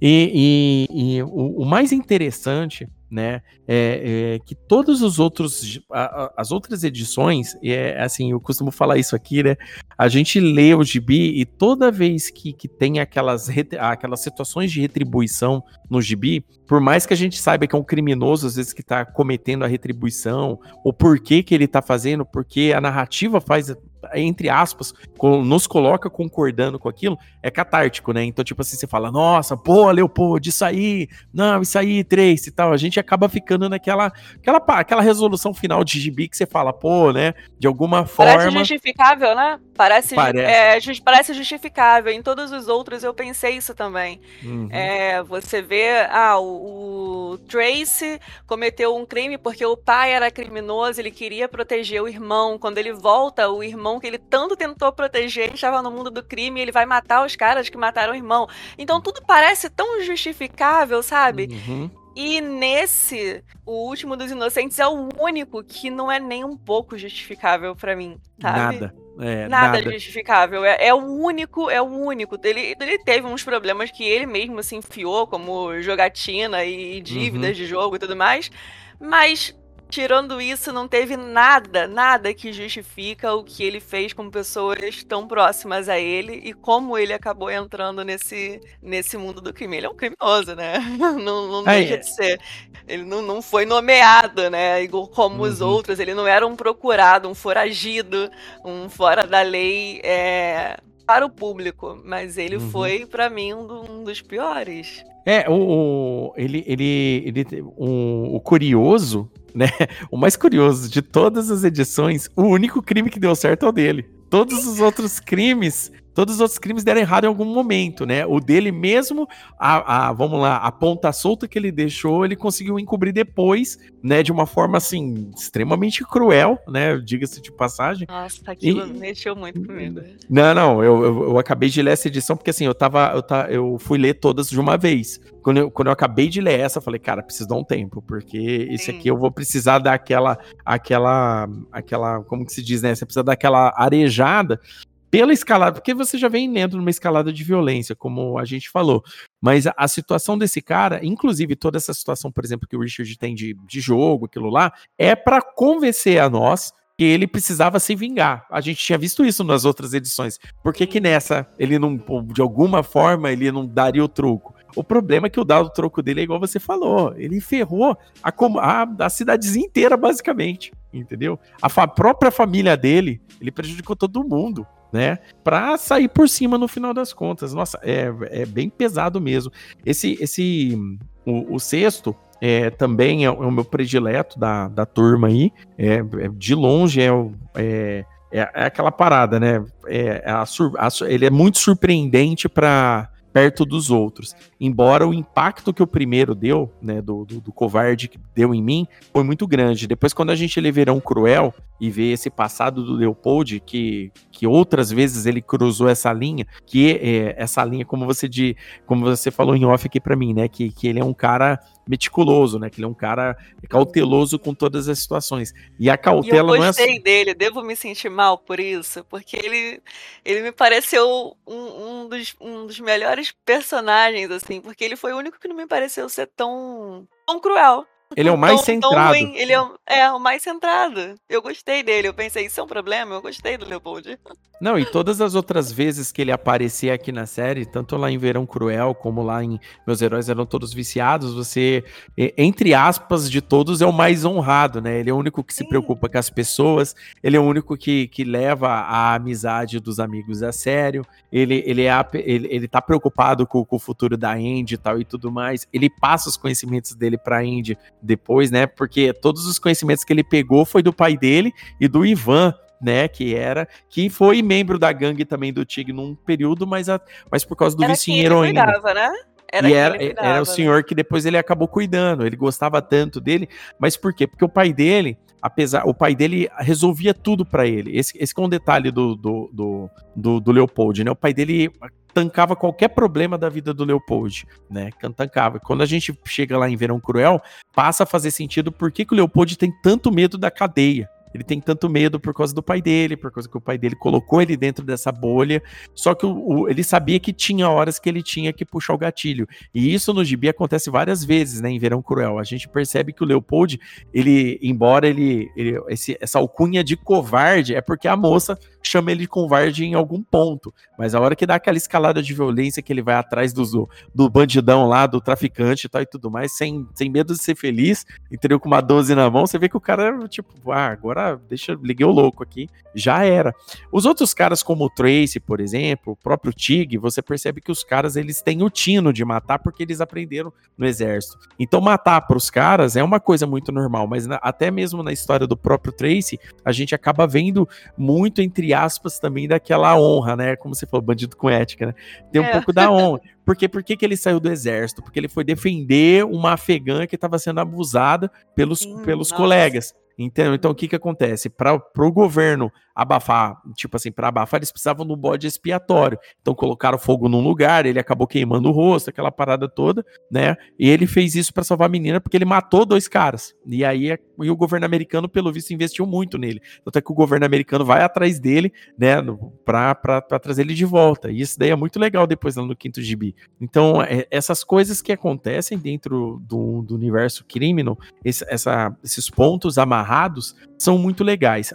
E, e, e o, o, mais interessante, né, é, é, que todos os outros, a, as outras edições, é assim, eu costumo falar isso aqui, né? A gente lê o gibi e toda vez que, que tem aquelas, aquelas situações de retribuição no gibi, por mais que a gente saiba que é um criminoso, às vezes, que tá cometendo a retribuição, ou por que que ele tá fazendo, porque a narrativa faz entre aspas, nos coloca concordando com aquilo, é catártico, né? Então, tipo assim, você fala, nossa, pô, Leopoldo, isso aí, não, isso aí, Trace e tal. A gente acaba ficando naquela aquela, aquela resolução final de gibi que você fala, pô, né? De alguma forma. Parece justificável, né? Parece, parece. É, just, parece justificável. Em todos os outros eu pensei isso também. Uhum. É, você vê, ah, o, o Trace cometeu um crime porque o pai era criminoso, ele queria proteger o irmão. Quando ele volta, o irmão que ele tanto tentou proteger estava no mundo do crime ele vai matar os caras que mataram o irmão. Então tudo parece tão justificável, sabe? Uhum. E nesse, o último dos inocentes é o único que não é nem um pouco justificável para mim, sabe? Nada. É, nada, nada, justificável. É, é, o único, é o único. Ele, ele teve uns problemas que ele mesmo se enfiou, como jogatina e dívidas uhum. de jogo e tudo mais. Mas Tirando isso, não teve nada, nada que justifica o que ele fez com pessoas tão próximas a ele e como ele acabou entrando nesse, nesse mundo do crime. Ele é um criminoso, né? <laughs> Não, não deixa de ser. Ele não, não foi nomeado, né? Igual como uhum. os outros. Ele não era um procurado, um foragido, um fora da lei. É para o público, mas ele uhum. foi para mim um, do, um, dos piores. É, o, o ele, ele, ele o, o curioso né? O mais curioso de todas as edições, o único crime que deu certo é o dele. Todos os outros crimes Todos os outros crimes deram errado em algum momento, né? O dele mesmo, a, a, vamos lá, a ponta solta que ele deixou, ele conseguiu encobrir depois, né? De uma forma, assim, extremamente cruel, né? Diga-se de passagem. Nossa, aquilo e... mexeu muito comigo. Não, não, eu, eu, eu, acabei de ler essa edição porque, assim, eu tava, eu, tá, eu fui ler todas de uma vez. Quando eu, quando eu acabei de ler essa, eu falei, cara, preciso dar um tempo, porque esse aqui eu vou precisar dar aquela, aquela, aquela, como que se diz, né? Você precisa dar aquela arejada pela escalada, porque você já vem lendo numa escalada de violência, como a gente falou. Mas a, a, situação desse cara, inclusive toda essa situação, por exemplo, que o Richard tem de, de jogo, aquilo lá, é para convencer a nós que ele precisava se vingar. A gente tinha visto isso nas outras edições. Por que, que nessa ele não, de alguma forma, ele não daria o troco? O problema é que o dado troco dele é igual você falou. Ele ferrou a, a, a cidadezinha inteira, basicamente. Entendeu? A fa própria família dele, ele prejudicou todo mundo né? Para sair por cima no final das contas. Nossa, é, é bem pesado mesmo. Esse, esse o, o sexto é, também é, é, o meu predileto da, da turma aí. É, é de longe é, é, é, é aquela parada, né? É, a, a, ele é muito surpreendente para perto dos outros. Embora o impacto que o primeiro deu, né, do, do, do covarde que deu em mim, foi muito grande. Depois, quando a gente lê Verão Cruel e vê esse passado do Leopold, que, que outras vezes ele cruzou essa linha, que é, essa linha, como você de, como você falou em off aqui para mim, né, que, que ele é um cara meticuloso, né? Que ele é um cara cauteloso com todas as situações. E a cautela e eu gostei não é dele, devo me sentir mal por isso, porque ele, ele me pareceu um, um, dos, um dos melhores personagens, assim, porque ele foi o único que não me pareceu ser tão, tão cruel. Ele é o mais tão, centrado. Tão ele é, é, o mais centrado. Eu gostei dele. Eu pensei, isso é um problema? Eu gostei do Leopold. Não, e todas as outras vezes que ele aparecer aqui na série, tanto lá em Verão Cruel, como lá em Meus Heróis Eram Todos Viciados, você, entre aspas, de todos, é o mais honrado, né? Ele é o único que se preocupa com as pessoas, ele é o único que, que leva a amizade dos amigos a sério, ele, ele, é, ele, ele tá preocupado com, com o futuro da Andy e tal e tudo mais, ele passa os conhecimentos dele pra Andy depois, né? Porque todos os conhecimentos que ele pegou foi do pai dele e do Ivan, né, que era, que foi membro da gangue também do Tig num período, mas, a, mas por causa do vício em heroína. Cuidava, né? Era, e era, cuidava, era o senhor né? que depois ele acabou cuidando, ele gostava tanto dele, mas por quê? Porque o pai dele, apesar, o pai dele resolvia tudo para ele. Esse, esse é um detalhe do, do, do, do, do Leopold, né? O pai dele tancava qualquer problema da vida do Leopold, né? Tancava. Quando a gente chega lá em Verão Cruel, passa a fazer sentido por que, que o Leopold tem tanto medo da cadeia. Ele tem tanto medo por causa do pai dele, por causa que o pai dele colocou ele dentro dessa bolha. Só que o, o, ele sabia que tinha horas que ele tinha que puxar o gatilho. E isso no gibi acontece várias vezes, né? Em Verão Cruel. A gente percebe que o Leopold, ele, embora ele, ele esse, essa alcunha de covarde, é porque a moça chama ele de covarde em algum ponto. Mas a hora que dá aquela escalada de violência que ele vai atrás do, do bandidão lá, do traficante e tal e tudo mais, sem, sem medo de ser feliz, entendeu? Com uma 12 na mão, você vê que o cara, tipo, ah, agora deixa, liguei o louco aqui, já era. Os outros caras, como o Tracy, por exemplo, o próprio Tig, você percebe que os caras, eles têm o tino de matar porque eles aprenderam no exército. Então, matar para os caras é uma coisa muito normal, mas na, até mesmo na história do próprio Tracy, a gente acaba vendo muito, entre aspas, também daquela honra, né? Como você falou, bandido com ética, né? Tem um é. pouco da honra. Porque por que, que ele saiu do exército? Porque ele foi defender uma afegã que estava sendo abusada pelos, hum, pelos colegas. Então, então o que que acontece? Para o governo abafar, tipo assim, para abafar, eles precisavam do bode expiatório. Então colocaram fogo num lugar, ele acabou queimando o rosto, aquela parada toda, né? E ele fez isso para salvar a menina porque ele matou dois caras. E aí e o governo americano, pelo visto, investiu muito nele. Tanto é que o governo americano vai atrás dele, né, para trazer ele de volta. E isso daí é muito legal depois lá no quinto gibi. Então, é, essas coisas que acontecem dentro do, do universo criminal, esse, essa, esses pontos amarrados, são muito legais.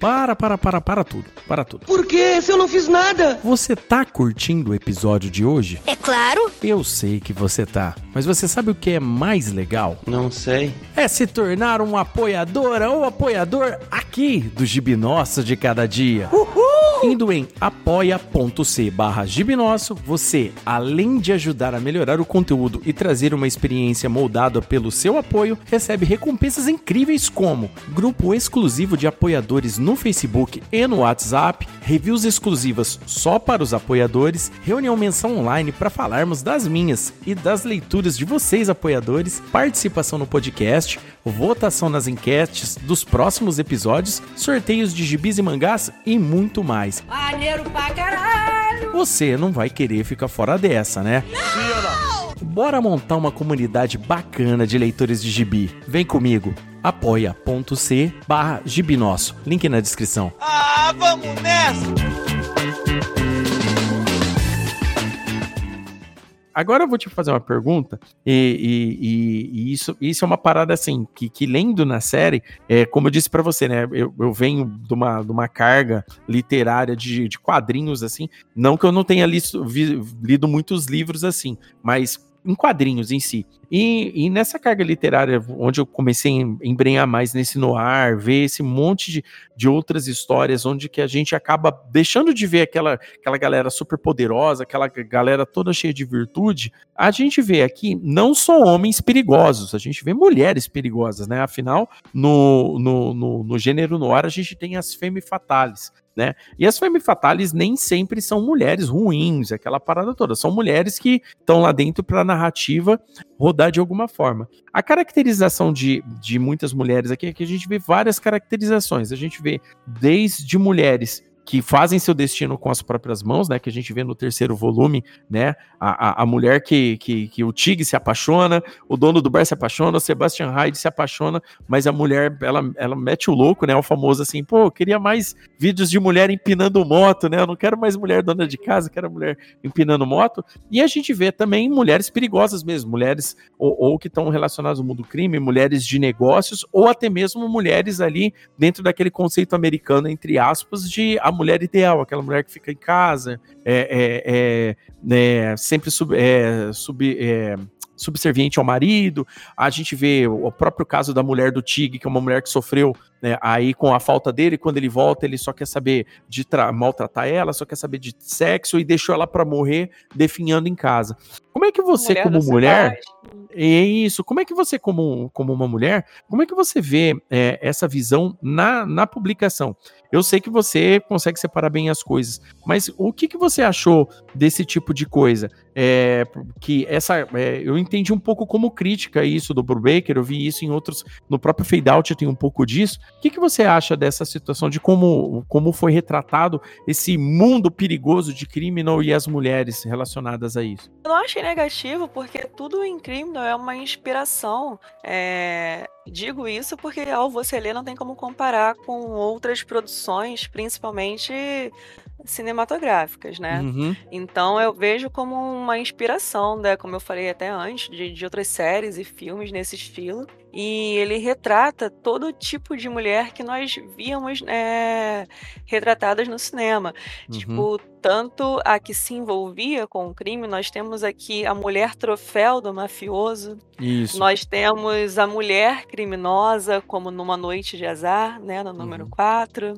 Para, para, para, para tudo. Para tudo. Por quê? Se eu não fiz nada? Você tá curtindo o episódio de hoje? É claro. Eu sei que você tá. Mas você sabe o que é mais legal? Não sei. É se tornar um apoiadora ou apoiador aqui do Gibi Nosso de cada dia. Uhul! Indo em apoia.c barra Gibinosso, você, além de ajudar a melhorar o conteúdo e trazer uma experiência moldada pelo seu apoio, recebe recompensas incríveis como grupo exclusivo de apoiadores no Facebook e no WhatsApp, reviews exclusivas só para os apoiadores, reunião mensal online para falarmos das minhas e das leituras de vocês apoiadores, participação no podcast, votação nas enquetes dos próximos episódios, sorteios de gibis e mangás e muito mais. Maneiro pra caralho! Você não vai querer ficar fora dessa, né? Não! Bora montar uma comunidade bacana de leitores de gibi. Vem comigo apoia.c barra gibinosso. Link na descrição. Ah, vamos nessa! Agora eu vou te fazer uma pergunta, e, e, e isso, isso é uma parada assim, que, que lendo na série, é, como eu disse para você, né? Eu, eu venho de uma, de uma carga literária de, de quadrinhos, assim. Não que eu não tenha lido, vi, lido muitos livros assim, mas em quadrinhos em si. E, e, nessa carga literária, onde eu comecei a embrenhar mais nesse noir, ver esse monte de, de outras histórias, onde que a gente acaba deixando de ver aquela, aquela galera super poderosa, aquela galera toda cheia de virtude, a gente vê aqui não só homens perigosos, a gente vê mulheres perigosas, né? Afinal, no, no, no, no gênero noir, a gente tem as femme fatales, né? E as femme fatales nem sempre são mulheres ruins, aquela parada toda. São mulheres que estão lá dentro para a narrativa rodar de alguma forma. A caracterização de, de muitas mulheres aqui é que a gente vê várias caracterizações. A gente vê desde mulheres que fazem seu destino com as próprias mãos, né? Que a gente vê no terceiro volume, né? A, a, a mulher que, que, que, o Tig se apaixona, o dono do bar se apaixona, o Sebastian Hyde se apaixona, mas a mulher, ela, ela mete o louco, né? O famoso assim, pô, eu queria mais vídeos de mulher empinando moto, né? Eu não quero mais mulher dona de casa, quero mulher empinando moto. E a gente vê também mulheres perigosas mesmo, mulheres ou, ou que estão relacionadas ao mundo do crime, mulheres de negócios, ou até mesmo mulheres ali dentro daquele conceito americano, entre aspas, de a mulher ideal, aquela mulher que fica em casa, é, é, é, é sempre sub, é, sub, é, subserviente ao marido. A gente vê o próprio caso da mulher do Tig, que é uma mulher que sofreu né, aí com a falta dele, quando ele volta, ele só quer saber de maltratar ela, só quer saber de sexo e deixou ela para morrer definhando em casa. Como é que você, mulher como mulher, é isso, como é que você, como, como uma mulher, como é que você vê é, essa visão na, na publicação? Eu sei que você consegue separar bem as coisas, mas o que, que você achou desse tipo de coisa? É, que essa, é, eu entendi um pouco como crítica isso do Brubaker, eu vi isso em outros, no próprio Fade Out tem um pouco disso. O que, que você acha dessa situação, de como, como foi retratado esse mundo perigoso de Criminal e as mulheres relacionadas a isso? Eu não achei negativo, porque tudo em Criminal é uma inspiração. É, Digo isso porque ao você ler não tem como comparar com outras produções, principalmente cinematográficas, né? Uhum. Então eu vejo como uma inspiração, né? Como eu falei até antes, de, de outras séries e filmes nesse estilo. E ele retrata todo tipo de mulher que nós víamos é, retratadas no cinema. Uhum. Tipo, tanto a que se envolvia com o crime, nós temos aqui a mulher troféu do mafioso. Isso. Nós temos a mulher criminosa, como numa noite de azar, né, no número 4. Uhum.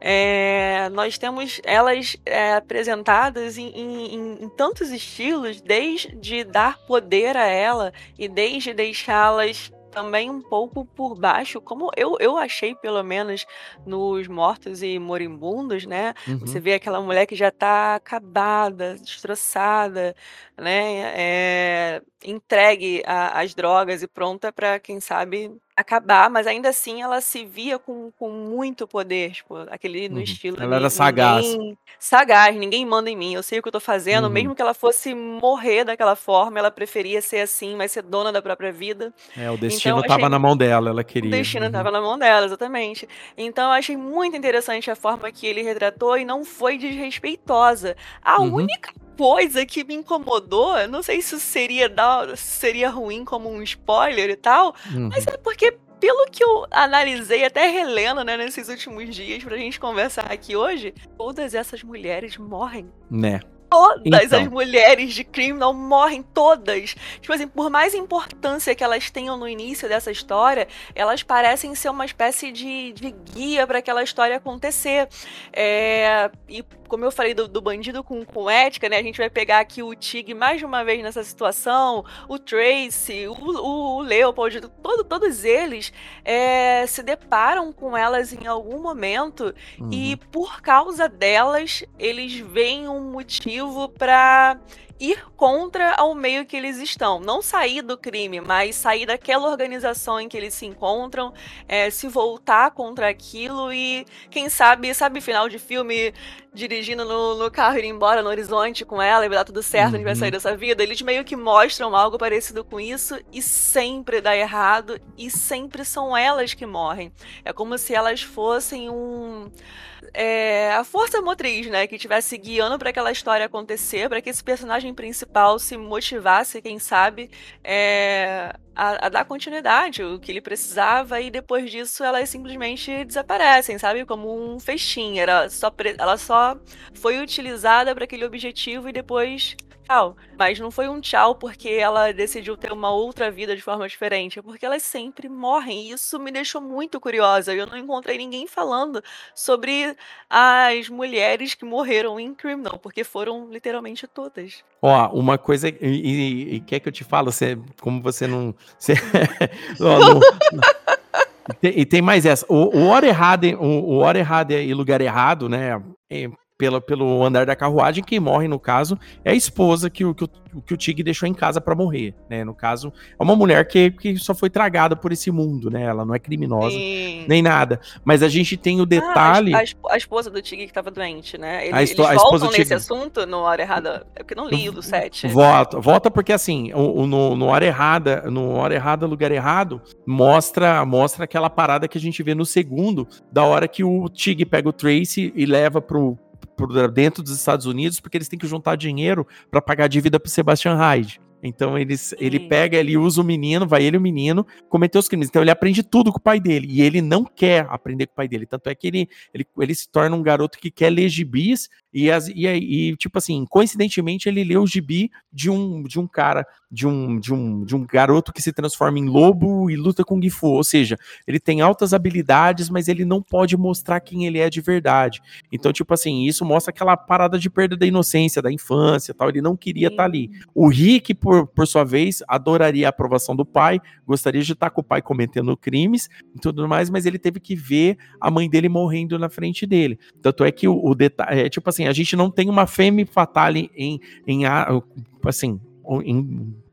É, nós temos elas é, apresentadas em, em, em, tantos estilos, desde dar poder a ela e desde deixá-las também um pouco por baixo, como eu, eu achei, pelo menos, nos Mortos e Moribundos, né? Uhum. Você vê aquela mulher que já tá acabada, destroçada, né? É, entregue às drogas e pronta para, quem sabe, acabar, mas ainda assim ela se via com, com muito poder, tipo, aquele no uhum. estilo. Ela era sagaz. Ninguém, sagaz, ninguém manda em mim, eu sei o que eu tô fazendo, uhum. mesmo que ela fosse morrer daquela forma, ela preferia ser assim, mas ser dona da própria vida. É, o destino então, achei... na mão dela, ela queria. O destino uhum. na mão dela, exatamente. Então eu achei muito interessante a forma que ele retratou e não foi desrespeitosa. A uhum. única coisa que me incomodou, não sei se seria, seria ruim como um spoiler e tal, uhum. mas é porque pelo que eu analisei, até relendo, né, nesses últimos dias, pra gente conversar aqui hoje, todas essas mulheres morrem. Né? Todas então. as mulheres de Criminal morrem, todas. Tipo assim, por mais importância que elas tenham no início dessa história, elas parecem ser uma espécie de, de guia para aquela história acontecer. É, e como eu falei do, do, bandido com, com ética, né? A gente vai pegar aqui o Tig mais de uma vez nessa situação, o Tracy, o, o, o Leopold, todo, todos eles é, se deparam com elas em algum momento uhum. e por causa delas eles veem um motivo para ir contra ao meio que eles estão. Não sair do crime, mas sair daquela organização em que eles se encontram, é, se voltar contra aquilo e, quem sabe, sabe, final de filme, dirigindo no, no carro, ir embora no horizonte com ela e vai dar tudo certo, uhum. a gente vai sair uhum. dessa vida. Eles meio que mostram algo parecido com isso e sempre dá errado e sempre são elas que morrem. É como se elas fossem um é, a força motriz, né, que estivesse guiando para aquela história acontecer, para que esse personagem principal se motivasse, quem sabe, é, a, a, dar continuidade, o que ele precisava, e depois disso elas simplesmente desaparecem, sabe? Como um festim. Era só ela só foi utilizada para aquele objetivo e depois tchau. Mas não foi um tchau porque ela decidiu ter uma outra vida de forma diferente, é porque elas sempre morrem. E isso me deixou muito curiosa. Eu não encontrei ninguém falando sobre as mulheres que morreram em Criminal, porque foram literalmente todas. Ó, uma coisa, e, e, e quer que eu te falo, você, como você não. Você, <laughs> não, não. E, tem, e tem, mais essa. O, o hora errada, o, o hora errada e lugar errado, né? É, pelo, pelo andar da carruagem, quem morre, no caso, é a esposa que o, que o, que o Tig deixou em casa para morrer, né? No caso, é uma mulher que, que só foi tragada por esse mundo, né? Ela não é criminosa, Sim. nem nada. Mas a gente tem o detalhe... Ah, a, a, esposa do Tig que tava doente, né? Eles a voltam nesse Tig... assunto no Hora Errada, é porque não li o do 7. Volta, volta porque assim, o, o, no, no Hora Errada, no Hora Errada, Lugar Errado, mostra, mostra aquela parada que a gente vê no segundo, da hora que o Tig pega o Tracy e leva pro, dentro dos Estados Unidos, porque eles têm que juntar dinheiro para pagar a dívida para Sebastian Hyde. Então eles, ele pega, ele usa o menino, vai ele o menino, cometer os crimes. Então ele aprende tudo com o pai dele. E ele não quer aprender com o pai dele. Tanto é que ele, ele, ele se torna um garoto que quer ler gibis. E, as, e, e, tipo assim, coincidentemente, ele lê o gibi de um, de um cara, de um, de, um, de um garoto que se transforma em lobo e luta com Gifu. Ou seja, ele tem altas habilidades, mas ele não pode mostrar quem ele é de verdade. Então, tipo assim, isso mostra aquela parada de perda da inocência, da infância tal. Ele não queria estar tá ali. O Rick, por, por sua vez, adoraria a aprovação do pai, gostaria de estar com o pai cometendo crimes e tudo mais, mas ele teve que ver a mãe dele morrendo na frente dele. Tanto é que o, o detalhe, é tipo assim, a gente não tem uma femme fatale em, em assim,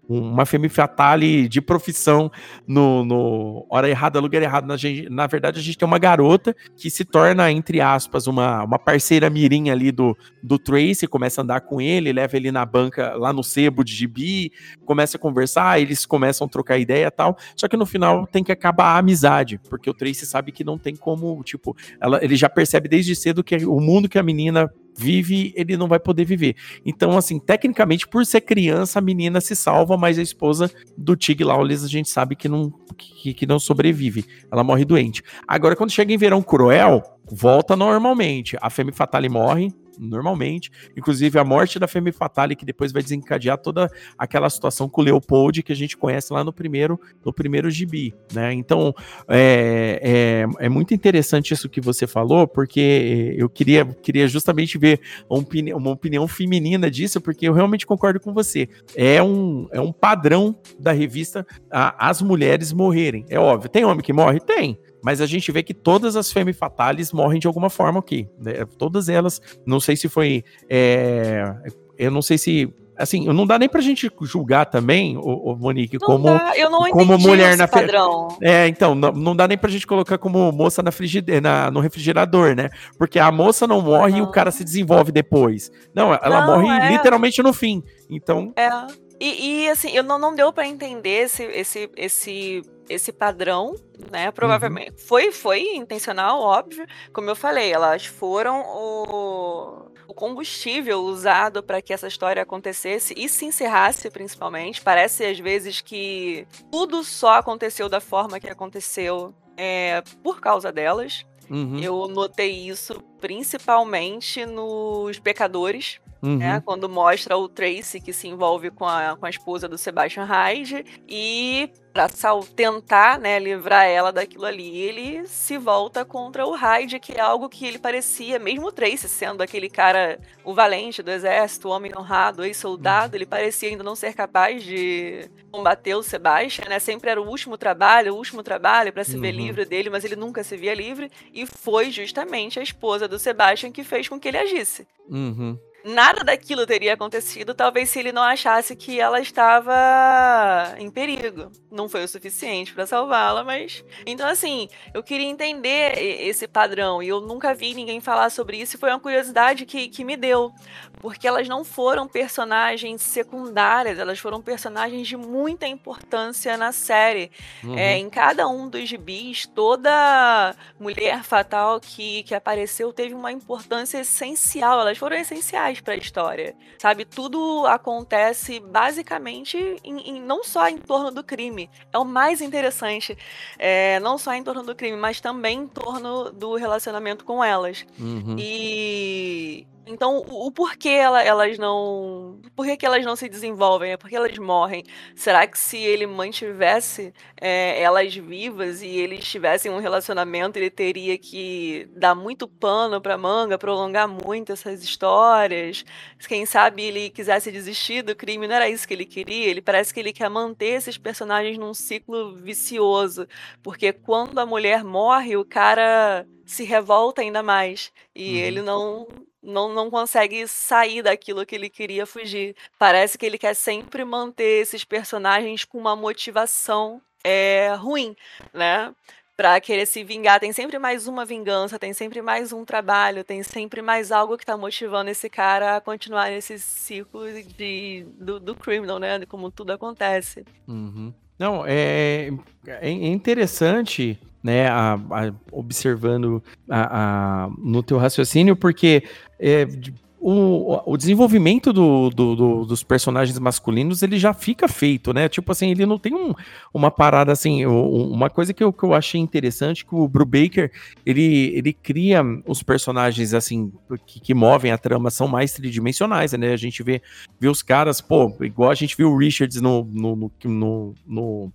uma femme fatale de profissão no, no hora errada, lugar errado. Na, na, verdade, a gente tem uma garota que se torna, entre aspas, uma, uma parceira mirim ali do, do Tracy, começa a andar com ele, leva ele na banca, lá no sebo de gibi, começa a conversar, eles começam a trocar ideia e tal, só que no final tem que acabar a amizade, porque o Tracy sabe que não tem como, tipo, ela, ele já percebe desde cedo que o mundo que a menina vive, ele não vai poder viver. Então, assim, tecnicamente, por ser criança, a menina se salva, mas a esposa do Tig Lawless a gente sabe que não, que, que não sobrevive. Ela morre doente. Agora, quando chega em Verão Cruel, volta normalmente. A Femme Fatale morre, normalmente. Inclusive, a morte da Femme Fatale, que depois vai desencadear toda aquela situação com o Leopold que a gente conhece lá no primeiro, no primeiro gibi, né? Então, é, é, é muito interessante isso que você falou, porque eu queria, queria justamente ver uma opinião, uma opinião feminina disso, porque eu realmente concordo com você. É um, é um padrão da revista a, as mulheres morrerem. É óbvio. Tem homem que morre? Tem mas a gente vê que todas as Femme Fatales morrem de alguma forma aqui. Né? Todas elas, não sei se foi. É, eu não sei se assim, não dá nem pra gente julgar também, o, o Monique, não como, dá, eu não como mulher na padrão. É, então, não, não dá nem pra gente colocar como moça na frigideira, no refrigerador, né? Porque a moça não morre uhum. e o cara se desenvolve depois. Não, ela não, morre é... literalmente no fim. Então. É. E, e, assim, eu não, não deu para entender esse, esse, esse, esse padrão, né? Provavelmente. Uhum. Foi, foi intencional, óbvio. Como eu falei, elas foram o, o combustível usado para que essa história acontecesse e se encerrasse, principalmente. Parece às vezes que tudo só aconteceu da forma que aconteceu é, por causa delas. Uhum. Eu notei isso principalmente nos pecadores, né, uhum. Né, quando mostra o Tracy que se envolve com a, com a esposa do Sebastian Hyde e para tentar né, livrar ela daquilo ali, ele se volta contra o Hyde, que é algo que ele parecia, mesmo o Tracy sendo aquele cara, o valente do exército, o homem honrado, ex-soldado, ele parecia ainda não ser capaz de combater o Sebastian, né? Sempre era o último trabalho, o último trabalho para se uhum. ver livre dele, mas ele nunca se via livre, e foi justamente a esposa do Sebastian que fez com que ele agisse. Uhum nada daquilo teria acontecido, talvez se ele não achasse que ela estava em perigo. Não foi o suficiente para salvá-la, mas. Então, assim, eu queria entender esse padrão e eu nunca vi ninguém falar sobre isso e foi uma curiosidade que, que me deu. Porque elas não foram personagens secundárias, elas foram personagens de muita importância na série. Uhum. É, em cada um dos gibis, toda mulher fatal que, que apareceu teve uma importância essencial, elas foram essenciais para a história, sabe? Tudo acontece basicamente em, em, não só em torno do crime. É o mais interessante, é, não só em torno do crime, mas também em torno do relacionamento com elas. Uhum. E então, o, o porquê ela, elas não. Por que, que elas não se desenvolvem? É porque elas morrem. Será que se ele mantivesse é, elas vivas e eles tivessem um relacionamento, ele teria que dar muito pano pra manga, prolongar muito essas histórias? Quem sabe ele quisesse desistir do crime, não era isso que ele queria? Ele parece que ele quer manter esses personagens num ciclo vicioso. Porque quando a mulher morre, o cara se revolta ainda mais. E uhum. ele não não, não consegue sair daquilo que ele queria fugir. Parece que ele quer sempre manter esses personagens com uma motivação é, ruim, né? Pra querer se vingar. Tem sempre mais uma vingança, tem sempre mais um trabalho, tem sempre mais algo que tá motivando esse cara a continuar nesse ciclo de, do, do criminal, né? Como tudo acontece. Uhum. Não, é, é interessante né, a, a, observando a, no teu raciocínio, porque é, o, o desenvolvimento do, do, do, dos personagens masculinos ele já fica feito, né? Tipo assim, ele não tem um, uma parada assim. Uma coisa que eu, que eu achei interessante que o Brubaker ele, ele cria os personagens assim que, que movem a trama são mais tridimensionais, né? A gente vê, vê os caras, pô, igual a gente viu o Richards no, no, no, no, no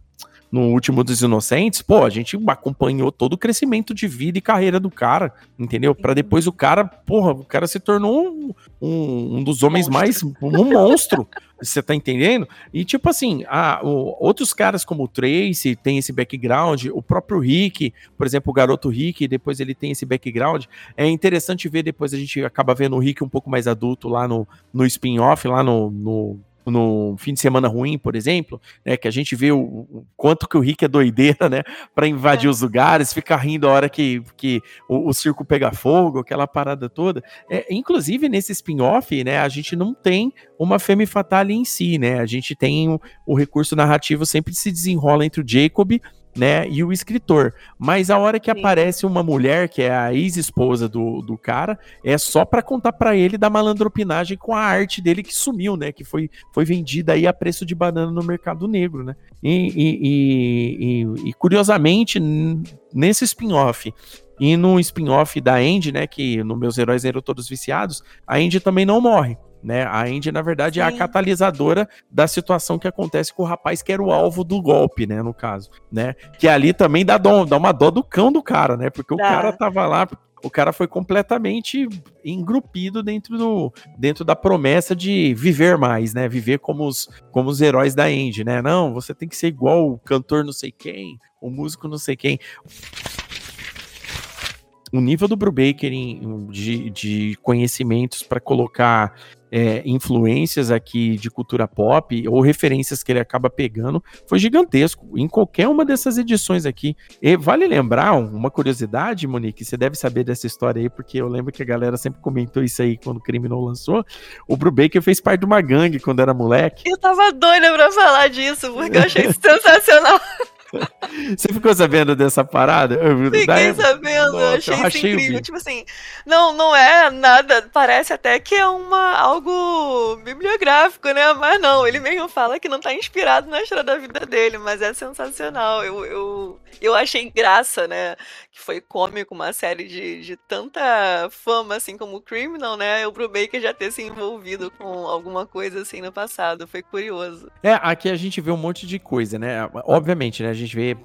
no último dos Inocentes, pô, a gente acompanhou todo o crescimento de vida e carreira do cara, entendeu? Para depois o cara, porra, o cara se tornou um, um, um dos homens monstro. mais. um monstro. <laughs> Você tá entendendo? E tipo assim, a, o, outros caras como o Tracy tem esse background, o próprio Rick, por exemplo, o garoto Rick, depois ele tem esse background. É interessante ver depois a gente acaba vendo o Rick um pouco mais adulto lá no, no spin-off, lá no, no no fim de semana ruim, por exemplo, né, que a gente vê o, o quanto que o Rick é doideira, né, para invadir é. os lugares, ficar rindo a hora que, que o, o circo pega fogo, aquela parada toda. É, inclusive nesse spin-off, né, a gente não tem uma femme fatale em si, né, a gente tem o, o recurso narrativo sempre se desenrola entre o Jacob né, e o escritor. Mas a hora que Sim. aparece uma mulher, que é a ex-esposa do, do cara, é só para contar para ele da malandropinagem com a arte dele que sumiu, né, que foi, foi vendida aí a preço de banana no mercado negro, né. E, e, e, e curiosamente, nesse spin-off e no spin-off da Andy, né, que no Meus Heróis Eram Todos Viciados, a Andy também não morre. Né? A Andy, na verdade, Sim. é a catalisadora da situação que acontece com o rapaz que era o alvo do golpe, né? No caso, né? Que ali também dá, dó, dá uma dó do cão do cara, né? Porque dá. o cara tava lá, o cara foi completamente engrupido dentro, do, dentro da promessa de viver mais, né? Viver como os, como os heróis da Andy, né? Não, você tem que ser igual o cantor não sei quem, o músico não sei quem o nível do Brubaker em, de, de conhecimentos para colocar é, influências aqui de cultura pop ou referências que ele acaba pegando foi gigantesco em qualquer uma dessas edições aqui. E vale lembrar uma curiosidade, Monique, você deve saber dessa história aí, porque eu lembro que a galera sempre comentou isso aí quando o Criminal lançou. O Brubaker fez parte de uma gangue quando era moleque. Eu tava doida pra falar disso, porque eu achei sensacional. <laughs> Você ficou sabendo dessa parada? Fiquei Daí... sabendo, Nossa, achei, eu achei isso incrível. Tipo assim, não, não é nada, parece até que é uma, algo bibliográfico, né? Mas não, ele mesmo fala que não tá inspirado na história da vida dele, mas é sensacional. Eu, eu, eu achei graça, né? Que foi cômico uma série de, de tanta fama, assim como Criminal, né? O Brubaker já ter se envolvido com alguma coisa assim no passado. Foi curioso. É, aqui a gente vê um monte de coisa, né? Obviamente, né? gente vê.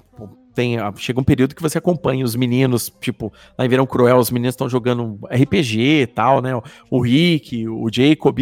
Tem, chega um período que você acompanha os meninos, tipo, lá em Verão Cruel, os meninos estão jogando RPG e tal, né? O Rick, o Jacob,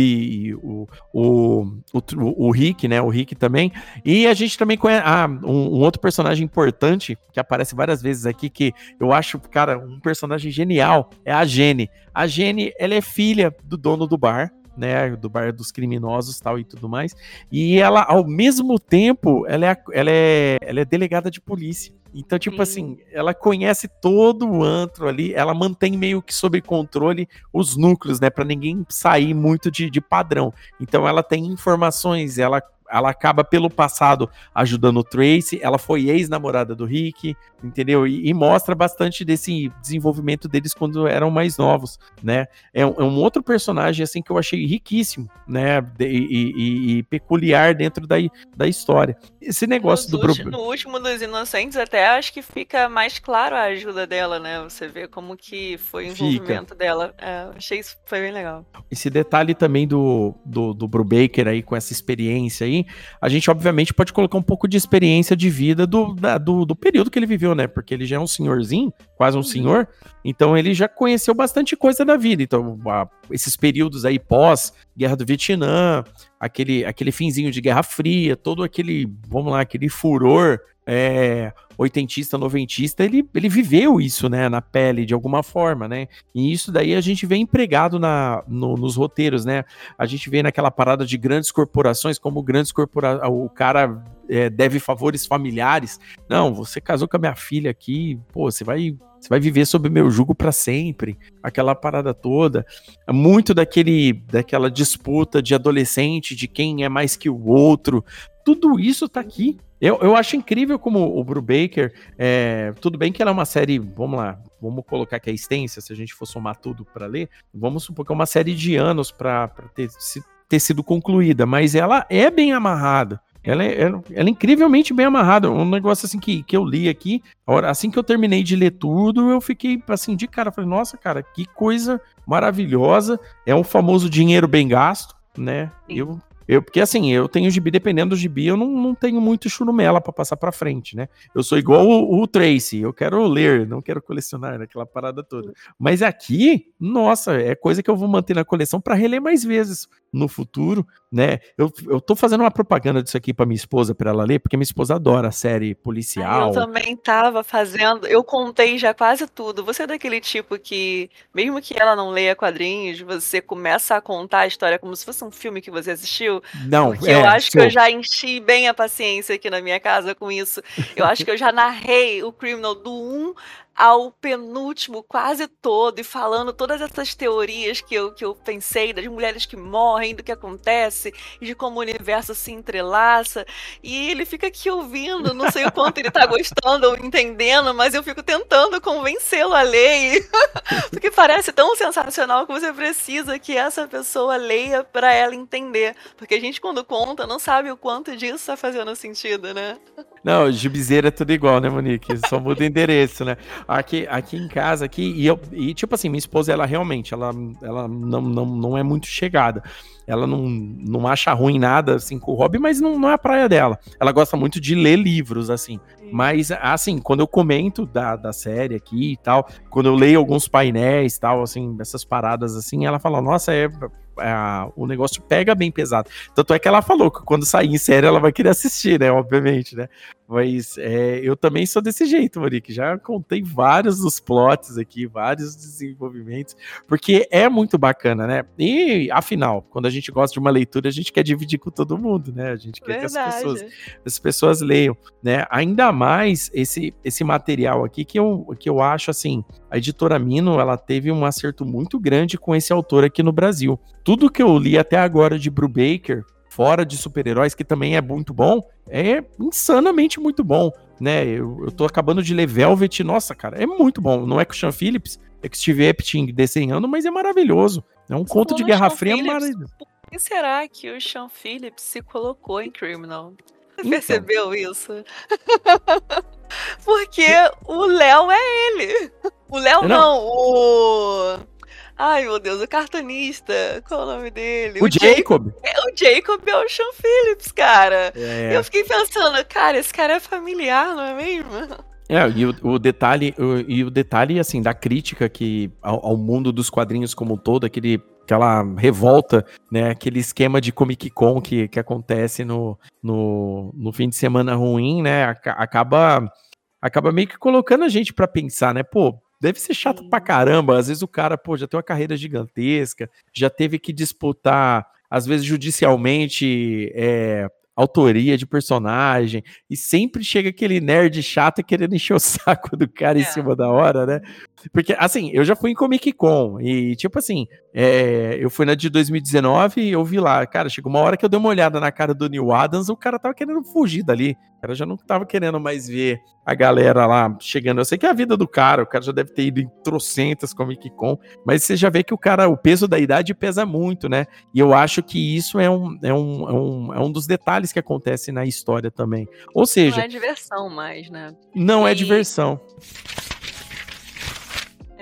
o, o, o, o Rick, né? O Rick também. E a gente também conhece ah, um, um, outro personagem importante que aparece várias vezes aqui, que eu acho, cara, um personagem genial, é a Jenny. A Jenny, ela é filha do dono do bar, né, do bar dos criminosos tal e tudo mais. E ela, ao mesmo tempo, ela é, ela é, ela é delegada de polícia. Então, tipo Sim. assim, ela conhece todo o antro ali, ela mantém meio que sob controle os núcleos, né, para ninguém sair muito de, de padrão. Então, ela tem informações, ela ela acaba pelo passado ajudando o Tracy, ela foi ex-namorada do Rick, entendeu? E, e, mostra bastante desse desenvolvimento deles quando eram mais novos, né? É um, é um outro personagem, assim, que eu achei riquíssimo, né? De, e, e, e, peculiar dentro da, da história. Esse negócio do... Último, no último dos Inocentes, até acho que fica mais claro a ajuda dela, né? Você vê como que foi o envolvimento fica. dela. É, achei isso foi bem legal. Esse detalhe também do, do, do Brubaker aí, com essa experiência aí, a gente obviamente pode colocar um pouco de experiência de vida do, da, do, do, período que ele viveu, né? Porque ele já é um senhorzinho, quase um uhum. senhor, então ele já conheceu bastante coisa da vida. Então, a, esses períodos aí pós Guerra do Vietnã, aquele, aquele finzinho de Guerra Fria, todo aquele, vamos lá, aquele furor é, oitentista, noventista, ele, ele viveu isso, né, na pele de alguma forma, né? E isso daí a gente vê empregado na, no, nos roteiros, né? A gente vê naquela parada de grandes corporações, como grandes corporações, o cara é, deve favores familiares. Não, você casou com a minha filha aqui, pô, você vai você vai viver sob meu jugo para sempre. Aquela parada toda. Muito daquele daquela disputa de adolescente, de quem é mais que o outro. Tudo isso tá aqui. Eu, eu acho incrível como o Brubaker. É, tudo bem que ela é uma série. Vamos lá. Vamos colocar que é extensa, se a gente for somar tudo para ler. Vamos supor que é uma série de anos para ter, ter sido concluída. Mas ela é bem amarrada. Ela é, ela, é, incrivelmente bem amarrada. Um negócio assim que, que eu li aqui, assim que eu terminei de ler tudo, eu fiquei assim de cara. Falei, nossa, cara, que coisa maravilhosa. É um famoso dinheiro bem gasto, né? Eu eu, porque assim, eu tenho gibi, dependendo do gibi, eu não, não tenho muito churumela para passar para frente, né? Eu sou igual o, o, Tracy, eu quero ler, não quero colecionar, aquela parada toda. Mas aqui, nossa, é coisa que eu vou manter na coleção para reler mais vezes no futuro, né? Eu, eu tô fazendo uma propaganda disso aqui para minha esposa para ela ler, porque minha esposa adora a série policial. Eu também tava fazendo, eu contei já quase tudo. Você é daquele tipo que, mesmo que ela não leia quadrinhos, você começa a contar a história como se fosse um filme que você assistiu? Não, porque é, eu acho sou... que eu já enchi bem a paciência aqui na minha casa com isso. Eu acho que eu já narrei o Criminal do 1 ao penúltimo quase todo e falando todas essas teorias que eu, que eu pensei das mulheres que morrem, do que acontece e de como o universo se entrelaça. E ele fica aqui ouvindo, não sei o quanto ele tá gostando ou entendendo, mas eu fico tentando convencê-lo a ler. <laughs> Porque parece tão sensacional que você precisa que essa pessoa leia para ela entender. Porque a gente, quando conta, não sabe o quanto disso tá fazendo sentido, né? Não, gibizeira é tudo igual, né, Monique? Só muda o endereço, né? Aqui, aqui em casa, aqui, e, eu, e tipo assim, minha esposa, ela realmente, ela, ela não, não, não é muito chegada. Ela não, não acha ruim nada, assim, com o hobby, mas não, não é a praia dela. Ela gosta muito de ler livros, assim. Mas, assim, quando eu comento da, da série aqui e tal, quando eu leio alguns painéis e tal, assim, essas paradas assim, ela fala, nossa, é, é, o negócio pega bem pesado. Tanto é que ela falou que quando sair em série ela vai querer assistir, né? Obviamente, né? Mas é, eu também sou desse jeito, Monique. Já contei vários dos plots aqui, vários desenvolvimentos, porque é muito bacana, né? E, afinal, quando a gente gosta de uma leitura, a gente quer dividir com todo mundo, né? A gente quer Verdade. que as pessoas, as pessoas leiam, né? Ainda mais esse, esse material aqui que eu, que eu acho assim, a editora Mino, ela teve um acerto muito grande com esse autor aqui no Brasil. Tudo que eu li até agora de Brubaker, fora de super-heróis, que também é muito bom, é insanamente muito bom, né? Eu, eu tô acabando de ler Velvet, nossa, cara, é muito bom. Não é com o Sean Phillips, é com Steve Epting desenhando, mas é maravilhoso. É um Você conto de Guerra Fria maravilhoso. Por que será que o Sean Phillips se colocou em Criminal? Então. percebeu isso? <laughs> Porque o Léo é ele. O Léo não. não, o Ai, meu Deus, o cartunista. Qual é o nome dele? O, o Jacob. Jacob. É, o Jacob é o Sean Phillips, cara. É. Eu fiquei pensando, cara, esse cara é familiar, não é mesmo? É, e o, o detalhe, o, e o detalhe, assim, da crítica que ao, ao, mundo dos quadrinhos como um todo, aquele, aquela revolta, né, aquele esquema de Comic Con que, que acontece no, no, no fim de semana ruim, né, acaba, acaba meio que colocando a gente para pensar, né, pô, Deve ser chato pra caramba. Às vezes o cara, pô, já tem uma carreira gigantesca, já teve que disputar, às vezes judicialmente, é, autoria de personagem, e sempre chega aquele nerd chato querendo encher o <laughs> saco do cara é. em cima da hora, né? Porque, assim, eu já fui em Comic Con, e tipo assim, é, eu fui na de 2019 e eu vi lá, cara, chegou uma hora que eu dei uma olhada na cara do Neil Adams, o cara tava querendo fugir dali. O cara já não tava querendo mais ver a galera lá chegando. Eu sei que é a vida do cara, o cara já deve ter ido em trocentas Comic Con, mas você já vê que o cara, o peso da idade pesa muito, né? E eu acho que isso é um, é um, é um, é um dos detalhes que acontece na história também. Ou seja. Não é diversão mais, né? Não é e... é diversão.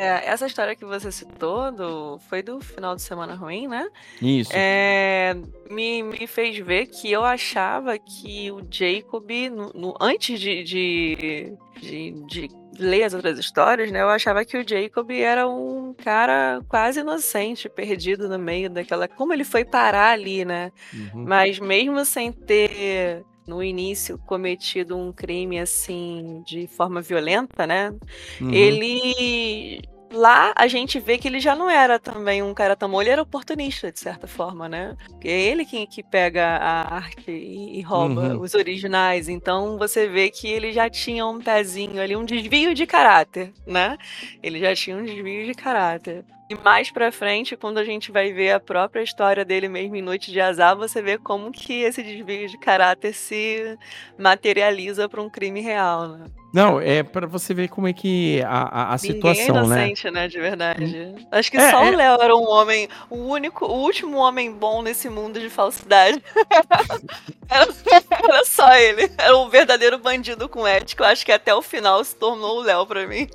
É, essa história que você citou do, foi do final de semana ruim, né? Isso. É, me, me fez ver que eu achava que o Jacob, no, no antes de, de, de, de, ler as outras histórias, né? Eu achava que o Jacob era um cara quase inocente, perdido no meio daquela. Como ele foi parar ali, né? Uhum. Mas mesmo sem ter no início cometido um crime assim de forma violenta, né? Uhum. Ele lá a gente vê que ele já não era também um cara tão ele era oportunista de certa forma, né? Porque é ele quem que pega a arte e, e rouba uhum. os originais. Então você vê que ele já tinha um pezinho ali, um desvio de caráter, né? Ele já tinha um desvio de caráter. E mais pra frente, quando a gente vai ver a própria história dele mesmo em Noite de Azar, você vê como que esse desvio de caráter se materializa para um crime real, né? Não, é para você ver como é que a, a, a situação, é inocente, né? né? De verdade. Acho que é, só é... o Léo era um homem, o único, o último homem bom nesse mundo de falsidade. <laughs> era, era, só ele. Era um verdadeiro bandido com ética. Eu acho que até o final se tornou o Léo para mim.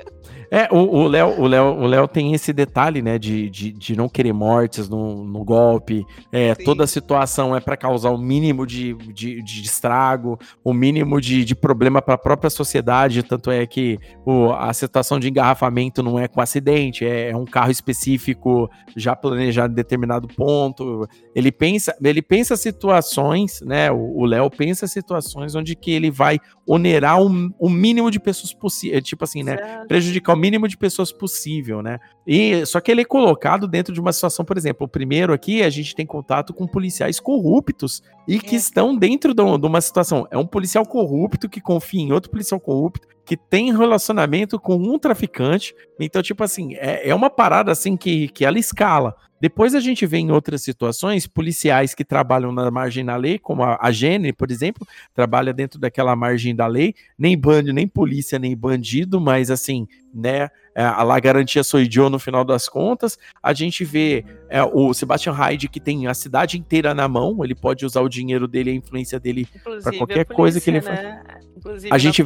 É, o Léo o Léo, o Léo tem esse detalhe, né, de, de, de não querer mortes no, no golpe. É, toda a situação é para causar o mínimo de, de, de estrago, o mínimo de, de problema para a própria sociedade. Tanto é que o, a situação de engarrafamento não é com acidente, é, é um carro específico já planejado em determinado ponto. Ele pensa, ele pensa situações, né? O Léo pensa situações onde que ele vai onerar o, o mínimo de pessoas possível, tipo assim, né? Prejudicar o mínimo de pessoas possível, né? E só que ele é colocado dentro de uma situação, por exemplo, o primeiro aqui a gente tem contato com policiais corruptos e que é. estão dentro de uma situação. É um policial corrupto que confia em outro policial corrupto que tem relacionamento com um traficante. Então, tipo assim, é, é uma parada assim que, que ela escala. Depois a gente vê em outras situações policiais que trabalham na margem da lei, como a, a Gene, por exemplo, trabalha dentro daquela margem da lei, nem bando, nem polícia, nem bandido, mas assim, né, é, a La Garantia Soidio no final das contas. A gente vê é, o Sebastian Hyde que tem a cidade inteira na mão, ele pode usar o dinheiro dele, a influência dele para qualquer polícia, coisa que ele né? faz. Inclusive a gente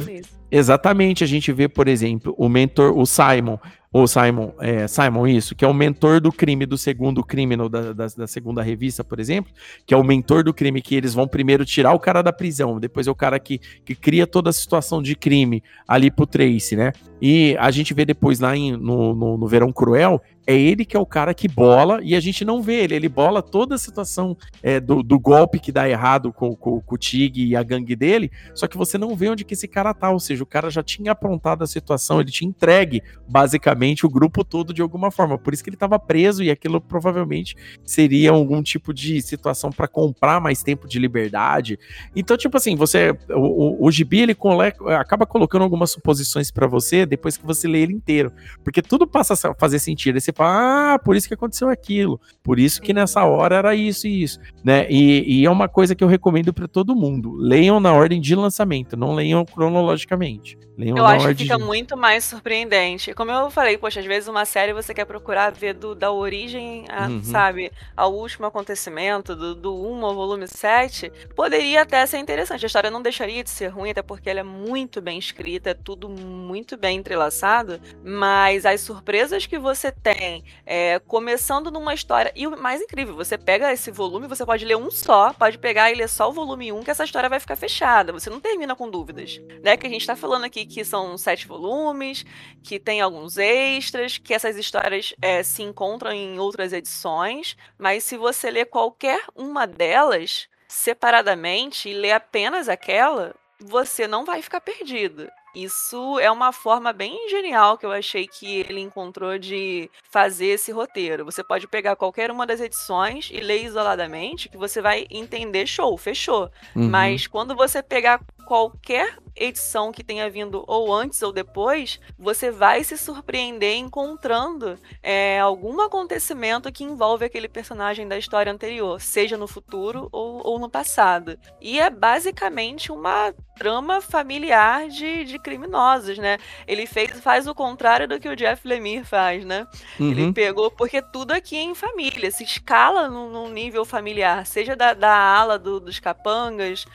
exatamente, a gente vê, por exemplo, o mentor, o Simon, ou Simon, é, Simon, isso, que é o mentor do crime do segundo criminal da, da, da, segunda revista, por exemplo, que é o mentor do crime que eles vão primeiro tirar o cara da prisão, depois é o cara que, que cria toda a situação de crime ali pro Trace, né? E a gente vê depois lá em, no, no, no Verão Cruel, é ele que é o cara que bola e a gente não vê ele. Ele bola toda a situação é, do, do, golpe que dá errado com, com, com, o Tig e a gangue dele, só que você não vê onde que esse cara tá. Ou seja, o cara já tinha aprontado a situação, ele tinha entregue basicamente o grupo todo de alguma forma. Por isso que ele estava preso e aquilo provavelmente seria algum tipo de situação para comprar mais tempo de liberdade. Então, tipo assim, você. O, o, o Gibi ele cole, acaba colocando algumas suposições para você depois que você lê ele inteiro. Porque tudo passa a fazer sentido. Ah, por isso que aconteceu aquilo, por isso que nessa hora era isso e isso, né? E, e é uma coisa que eu recomendo para todo mundo. Leiam na ordem de lançamento, não leiam cronologicamente. Leiam eu acho que fica de... muito mais surpreendente. Como eu falei, poxa, às vezes uma série você quer procurar ver do, da origem, a, uhum. sabe, ao último acontecimento, do, do 1 ao volume 7, poderia até ser interessante. A história não deixaria de ser ruim, até porque ela é muito bem escrita, é tudo muito bem entrelaçado, mas as surpresas que você tem, é, começando numa história, e o mais incrível, você pega esse volume, você pode ler um só, pode pegar e ler só o volume 1, que essa história vai ficar fechada, você não termina com dúvidas, né, que a gente tá falando aqui que são sete volumes, que tem alguns extras, que essas histórias é, se encontram em outras edições, mas se você ler qualquer uma delas separadamente e ler apenas aquela, você não vai ficar perdido. Isso é uma forma bem genial que eu achei que ele encontrou de fazer esse roteiro. Você pode pegar qualquer uma das edições e ler isoladamente, que você vai entender, show, fechou. Uhum. Mas quando você pegar qualquer edição que tenha vindo ou antes ou depois, você vai se surpreender encontrando é, algum acontecimento que envolve aquele personagem da história anterior, seja no futuro ou, ou no passado. E é basicamente uma trama familiar de, de criminosos, né? Ele fez, faz o contrário do que o Jeff Lemire faz, né? Uhum. Ele pegou, porque tudo aqui é em família, se escala num, num nível familiar, seja da, da ala do, dos capangas,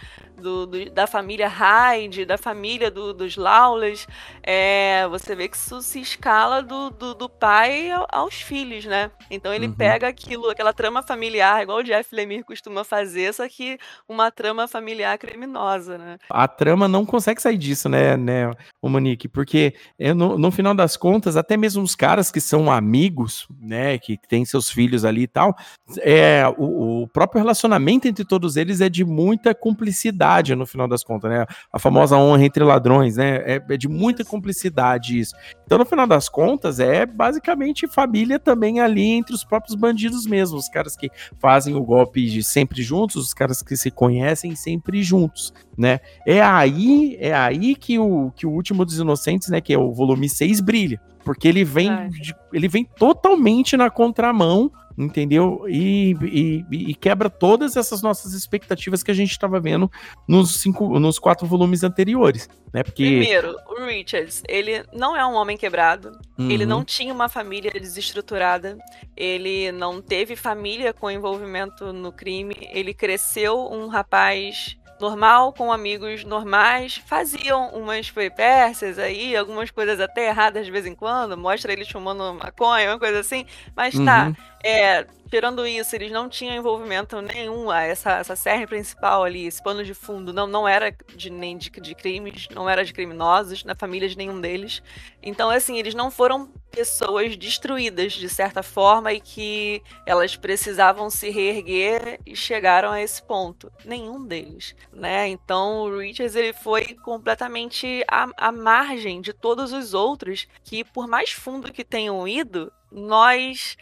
do, do, da família Hyde, da família do, dos Lawless, é, você vê que isso se escala do, do, do pai aos filhos, né? Então ele uhum. pega aquilo, aquela trama familiar, igual o Jeff Lemire costuma fazer, só que uma trama familiar criminosa, né? A trama não consegue sair disso, né, né o Monique? Porque é, no, no final das contas, até mesmo os caras que são amigos, né, que têm seus filhos ali e tal, é, o, o próprio relacionamento entre todos eles é de muita cumplicidade no final das contas, né? A famosa honra entre ladrões, né? É, é, de muita cumplicidade isso. Então, no final das contas, é basicamente família também ali entre os próprios bandidos mesmo, os caras que fazem o golpe de sempre juntos, os caras que se conhecem sempre juntos, né? É aí, é aí que o, que o último dos inocentes, né, que é o volume 6 brilha, porque ele vem, é. ele vem totalmente na contramão entendeu? E, e, e, quebra todas essas nossas expectativas que a gente estava vendo nos, cinco, nos quatro volumes anteriores, né? Porque... Primeiro, o Richards, ele não é um homem quebrado, uhum. ele não tinha uma família desestruturada, ele não teve família com envolvimento no crime, ele cresceu um rapaz normal, com amigos normais, faziam umas peripécias aí, algumas coisas até erradas de vez em quando, mostra eles fumando maconha, uma coisa assim, mas tá, uhum. É, tirando isso, eles não tinham envolvimento nenhum, essa, essa série principal ali, esse pano de fundo, não, não era de, nem de, de crimes, não era de criminosos, na família de nenhum deles, então assim, eles não foram pessoas destruídas de certa forma e que elas precisavam se reerguer e chegaram a esse ponto. Nenhum deles, né? Então o Richards ele foi completamente à, à margem de todos os outros que, por mais fundo que tenham ido, nós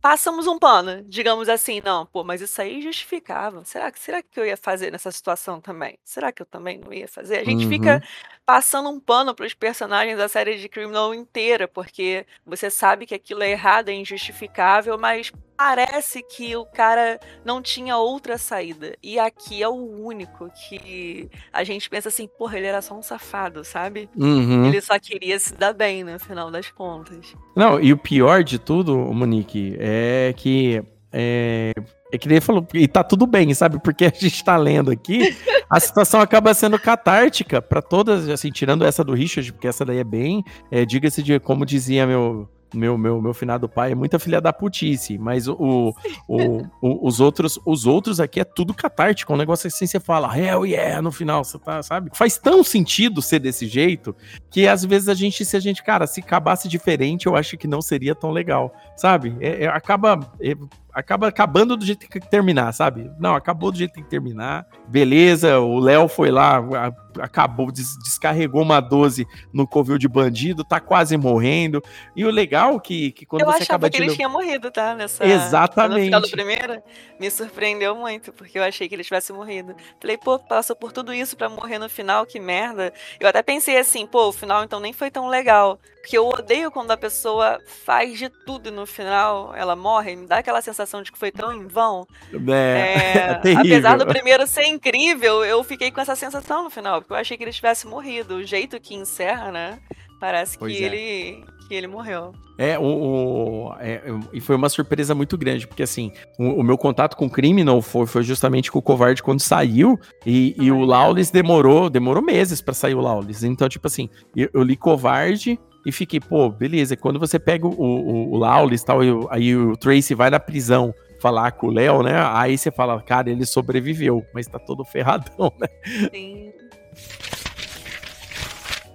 passamos um pano, digamos assim, não, pô, mas isso aí justificava. Será que será que eu ia fazer nessa situação também? Será que eu também não ia fazer? A gente Uhum. fica passando um pano para os personagens da série de Criminal inteira, porque você sabe que aquilo é errado, é injustificável, mas parece que o cara não tinha outra saída. E aqui é o único que a gente pensa assim, porra, ele era só um safado, sabe? Uhum. Ele só queria se dar bem no final das contas. Não, e o pior de tudo, Monique, é que. É, é que ele falou, e tá tudo bem, sabe? Porque a gente tá lendo aqui, a situação acaba sendo catártica pra todas, assim, tirando essa do Richard, porque essa daí é bem, é, diga-se de, como dizia meu, meu, meu, meu finado pai, é muita filha da putice, mas o, o, o- o- os, outros, os outros aqui é tudo catártico, é um negócio assim, você fala, hell yeah, no final, você tá, sabe? Faz tão sentido ser desse jeito, que às vezes a gente, se a gente, cara, se acabasse diferente, eu acho que não seria tão legal, sabe? É- é- acaba. é- acaba acabando do jeito que tem que terminar, sabe? Não, acabou do jeito que tem que terminar. Beleza, o Léo foi lá, a- acabou, des- descarregou uma 12 no covil de bandido, tá quase morrendo. E o legal que, que quando eu você achava acaba que de ele ler- tinha morrido, tá? Nessa, Exatamente. No final do primeiro, me surpreendeu muito, porque eu achei que ele tivesse morrido. Falei, pô, passou por tudo isso pra morrer no final, que merda. Eu até pensei assim, pô, o final então nem foi tão legal. Porque eu odeio quando a pessoa faz de tudo e no final ela morre. Me dá aquela sensação de que foi tão em vão. É, É, <laughs> é apesar do primeiro ser incrível, eu fiquei com essa sensação no final, porque eu achei que ele tivesse morrido. O jeito que encerra, né? Parece Pois que é. ele que ele morreu. É, o, o- é, e foi uma surpresa muito grande, porque assim, o, o meu contato com o Criminal foi, foi justamente com o Covarde quando saiu, e, e o. Lawless demorou, demorou meses pra sair o Lawless. Então, tipo assim, eu, eu li Covarde e fiquei, pô, beleza. Quando você pega o, o, o Lawless e tal, e o- aí o Tracy vai na prisão falar com o Léo, né? Aí você fala, cara, ele sobreviveu, mas tá todo ferradão, né? Sim.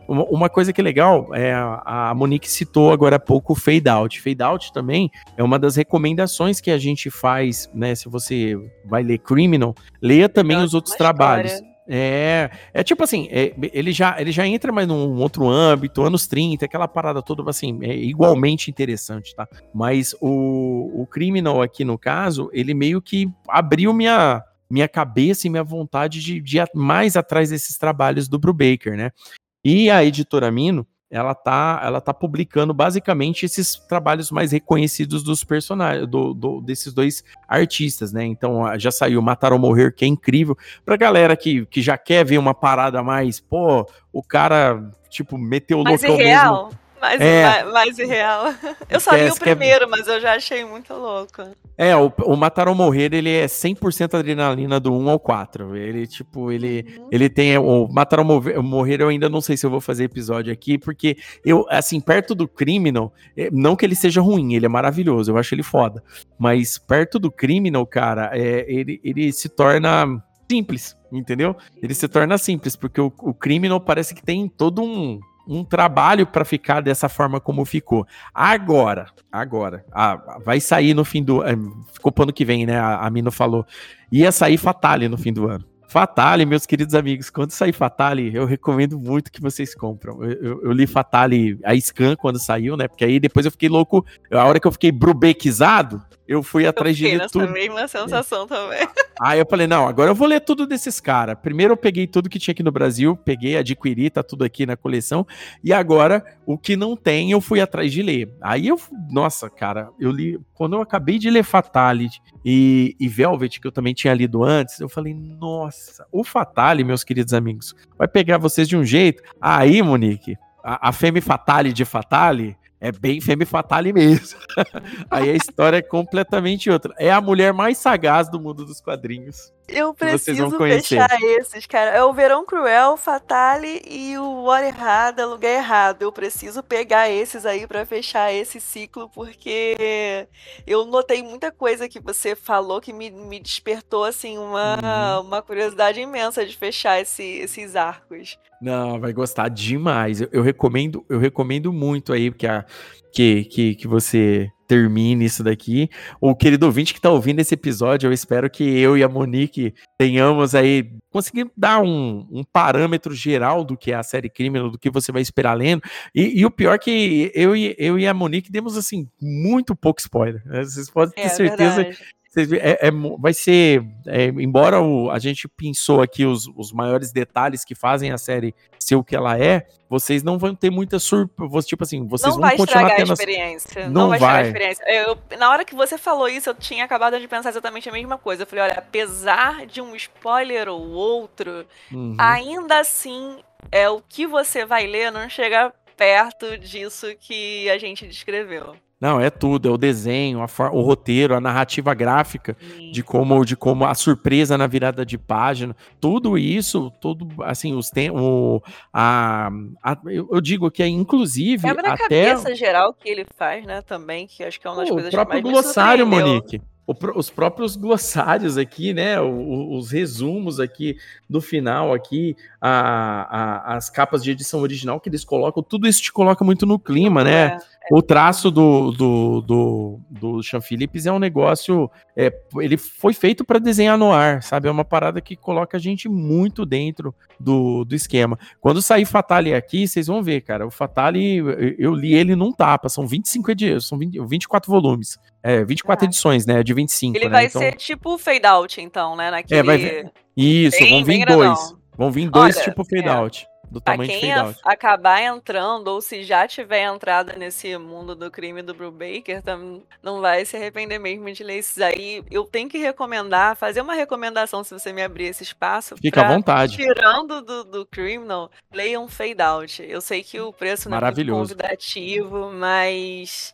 Uma, coisa que é legal, é a Monique citou agora há pouco o Fade Out. Fade Out também é uma das recomendações que a gente faz, né? Se você vai ler Criminal, leia também os outros trabalhos. história. É, é tipo assim, é, ele, já, ele já entra mais num outro âmbito, anos 30, aquela parada toda, assim, é igualmente interessante, tá? Mas o, o Criminal aqui, no caso, ele meio que abriu minha, minha cabeça e minha vontade de, de ir mais atrás desses trabalhos do Brubaker, né? E a editora Mino, ela tá, ela tá publicando basicamente esses trabalhos mais reconhecidos dos personagens, do, do- desses dois artistas, né? Então já saiu Matar ou Morrer, que é incrível. Pra galera que, que já quer ver uma parada mais, pô, o cara, tipo, meteu o Mais loucão mesmo. Mais, É. mais, mais irreal. <laughs> Eu só li o quer- primeiro, mas eu já achei muito louco. É, o, o Matar ou Morrer, ele é 100% adrenalina do 1 ao 4. Ele, tipo, ele, Uhum. ele tem o Matar ou Morrer, eu ainda não sei se eu vou fazer episódio aqui, porque eu, assim, perto do Criminal, é, não que ele seja ruim, ele é maravilhoso, eu acho ele foda. Mas perto do Criminal, cara, é, ele, ele se torna simples, entendeu? Ele se torna simples, porque o, o Criminal parece que tem todo um, um trabalho pra ficar dessa forma como ficou. Agora, agora, ah, vai sair no fim do ano, ficou pro ano que vem, né? A, a Mino falou, ia sair Fatale no fim do ano. Fatale, meus queridos amigos, quando sair Fatale, eu recomendo muito que vocês compram. Eu, eu- eu li Fatale, a Scan, quando saiu, né? Porque aí depois eu fiquei louco. A hora que eu fiquei brubequizado, eu fui Eu atrás de ler tudo. mesma sensação também. Aí eu falei, não, agora eu vou ler tudo desses caras. Primeiro eu peguei tudo que tinha aqui no Brasil, peguei, adquiri, tá tudo aqui na coleção. E agora, o que não tem, eu fui atrás de ler. Aí eu, nossa, cara, eu li, quando eu acabei de ler Fatality e, e Velvet, que eu também tinha lido antes, eu falei, nossa, o Fatale, meus queridos amigos, vai pegar vocês de um jeito. Aí, Monique, a, a Femme Fatale de Fatale é bem Femme Fatale mesmo. <laughs> Aí a história é completamente outra. É a mulher mais sagaz do mundo dos quadrinhos. Eu preciso fechar esses, cara. É o Verão Cruel, Fatale e o Hora Errada, Lugar Errado. Eu preciso pegar esses aí pra fechar esse ciclo, porque eu notei muita coisa que você falou que me, me despertou, assim, uma, Uhum. uma curiosidade imensa de fechar esse- esses arcos. Não, vai gostar demais. Eu, eu recomendo, eu recomendo muito aí que, a, que, que, que você termine isso daqui. O querido ouvinte que está ouvindo esse episódio, eu espero que eu e a Monique tenhamos aí conseguir dar um, um parâmetro geral do que é a série Criminal, do que você vai esperar lendo. E, e o pior é que eu e, eu e a Monique demos assim muito pouco spoiler. Né? Vocês podem ter é, certeza verdade. É, é, vai ser, é, embora o, a gente pensou aqui os, os maiores detalhes que fazem a série ser o que ela é, vocês não vão ter muita surpresa. Tipo assim, vocês não vão vai continuar tendo. A experiência. Não, não vai, vai. a experiência. Eu, na hora que você falou isso, eu tinha acabado de pensar exatamente a mesma coisa. Eu falei, olha, apesar de um spoiler ou outro, uhum. ainda assim, é o que você vai ler não chega perto disso que a gente descreveu. Não, é tudo, é o desenho, o roteiro, a narrativa gráfica Sim. de como de como a surpresa na virada de página, tudo isso, tudo assim, os tem o a, a eu, eu, digo que é inclusive Quebra até cabeça geral que ele faz, né, também, que acho que é uma das o coisas que mais glossário, Monique os próprios glossários aqui, né? Os, resumos aqui do final aqui, a, a, as capas de edição original que eles colocam, tudo isso te coloca muito no clima, né? É, é. O traço do, do, do, do Sean Phillips é um negócio. É, ele foi feito para desenhar no ar, sabe? É uma parada que coloca a gente muito dentro do, do esquema. Quando sair Fatale aqui, vocês vão ver, cara. O Fatale, eu li ele num tapa, são 25 edições, são 20, 24 volumes. É, 24 ah. edições, né? De 25. Ele né? vai então... ser tipo fade out, então, né? Naquele... É, vai ver. Isso, bem, vão vir dois. Vão vir dois Olha, tipo fade é. out. Do tamanho quem de fade out. acabar entrando, ou se já tiver entrado nesse mundo do crime do Brubaker, não vai se arrepender mesmo de ler esses aí. Eu tenho que recomendar, fazer uma recomendação se você me abrir esse espaço. Fica pra, à vontade. Tirando do, do Criminal, leiam Fade Out. Eu sei que o preço não é muito convidativo, mas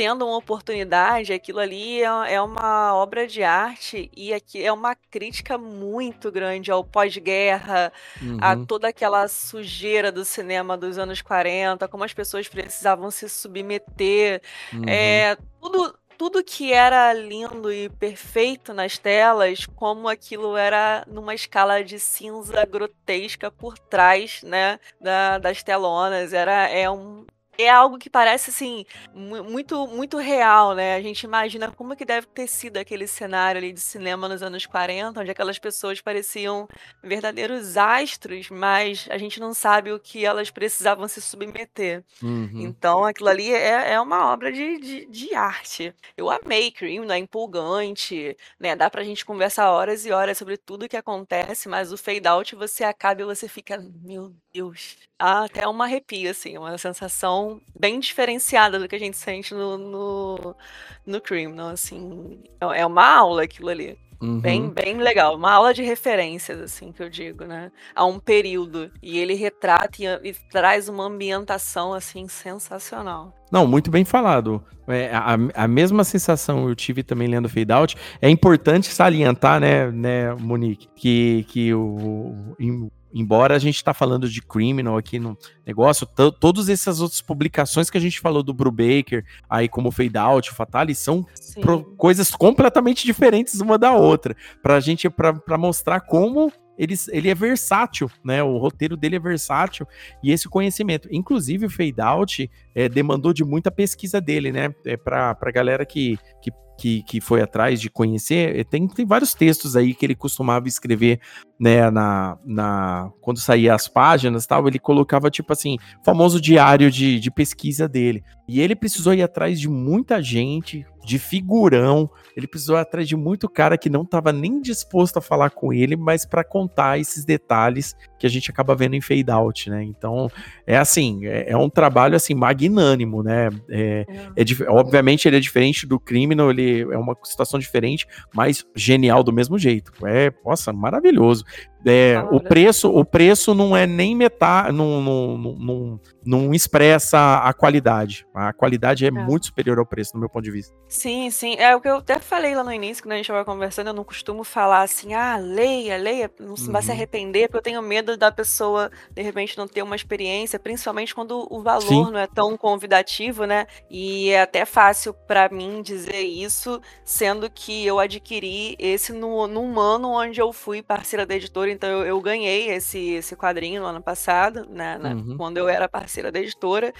tendo uma oportunidade, aquilo ali é, é uma obra de arte e aqui é uma crítica muito grande ao pós-guerra, uhum. a toda aquela sujeira do cinema dos anos 40, como as pessoas precisavam se submeter, uhum. é, tudo, tudo que era lindo e perfeito nas telas, como aquilo era numa escala de cinza grotesca por trás, né, da, das telonas. Era é um é algo que parece assim muito muito real, né? A gente imagina como que deve ter sido aquele cenário ali de cinema nos anos 40, onde aquelas pessoas pareciam verdadeiros astros, mas a gente não sabe o que elas precisavam se submeter. Uhum. Então aquilo ali é, é uma obra de, de, de arte. Eu amei Cream, é empolgante, né? Dá pra gente conversar horas e horas sobre tudo que acontece, mas o fade out você acaba e você fica, meu Deus, até uma arrepio, assim, uma sensação bem diferenciada do que a gente sente no, no, no Criminal, assim. É, é uma aula aquilo ali. Uhum. Bem, bem legal. Uma aula de referências, assim, que eu digo, né? A um período. E ele retrata e, e traz uma ambientação, assim, sensacional. Não, muito bem falado. É, a, a mesma sensação eu tive também lendo Fade Out. É importante salientar, né, né Monique, que, que o, o embora a gente está falando de Criminal aqui no negócio, todas essas outras publicações que a gente falou do Brubaker, aí como Fade Out, Fatale, são coisas completamente diferentes uma da outra, para a gente para mostrar como ele, ele é versátil, né? O roteiro dele é versátil e esse conhecimento. Inclusive, o Fade Out é, demandou de muita pesquisa dele, né? É para a galera que, que que, que foi atrás de conhecer, eh, tem, tem vários textos aí que ele costumava escrever, né, na, na, quando saía as páginas tal, ele colocava, tipo assim, famoso diário de, de pesquisa dele. E ele precisou ir atrás de muita gente, de figurão, ele precisou atrás de muito cara que não estava nem disposto a falar com ele, mas para contar esses detalhes que a gente acaba vendo em fade out, né? Então, é assim, é, é um trabalho assim magnânimo, né? É. é, obviamente ele é diferente do Criminal, ele é uma situação diferente, mas genial do mesmo jeito. É, nossa, maravilhoso. É, o preço o preço não é nem metade, não, não, não, não expressa a qualidade. A qualidade é, é, muito superior ao preço, no meu ponto de vista. Sim, sim. É o que eu até falei lá no início, quando a gente estava conversando, eu não costumo falar assim, ah, leia, leia, não uhum. vai se uhum. arrepender, porque eu tenho medo da pessoa, de repente, não ter uma experiência, principalmente quando o valor sim. não é tão convidativo, né? E é até fácil para mim dizer isso, sendo que eu adquiri esse no, num ano onde eu fui parceira da editora editora, então eu, eu ganhei esse, esse quadrinho no ano passado, né, na, Uhum. quando eu era parceira da editora.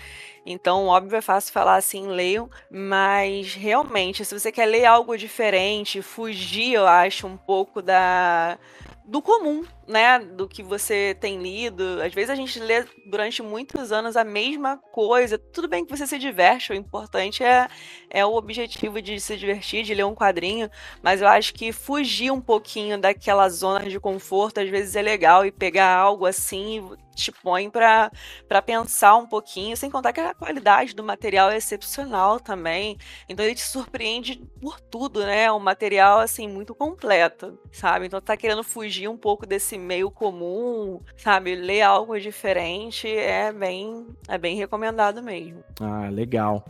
Então, óbvio, é fácil falar assim, leiam, mas realmente, se você quer ler algo diferente, fugir, eu acho, um pouco da do comum, né, do que você tem lido. Às vezes a gente lê durante muitos anos a mesma coisa. Tudo bem que você se diverte, o importante é, é o objetivo de se divertir, de ler um quadrinho, mas eu acho que fugir um pouquinho daquela zona de conforto às vezes é legal e pegar algo assim te põe para para pensar um pouquinho, sem contar que a qualidade do material é excepcional também. Então ele te surpreende por tudo, né? É um material assim muito completo, sabe? Então tá querendo fugir um pouco desse meio comum, sabe? Ler algo diferente é bem é bem recomendado mesmo. Ah, legal.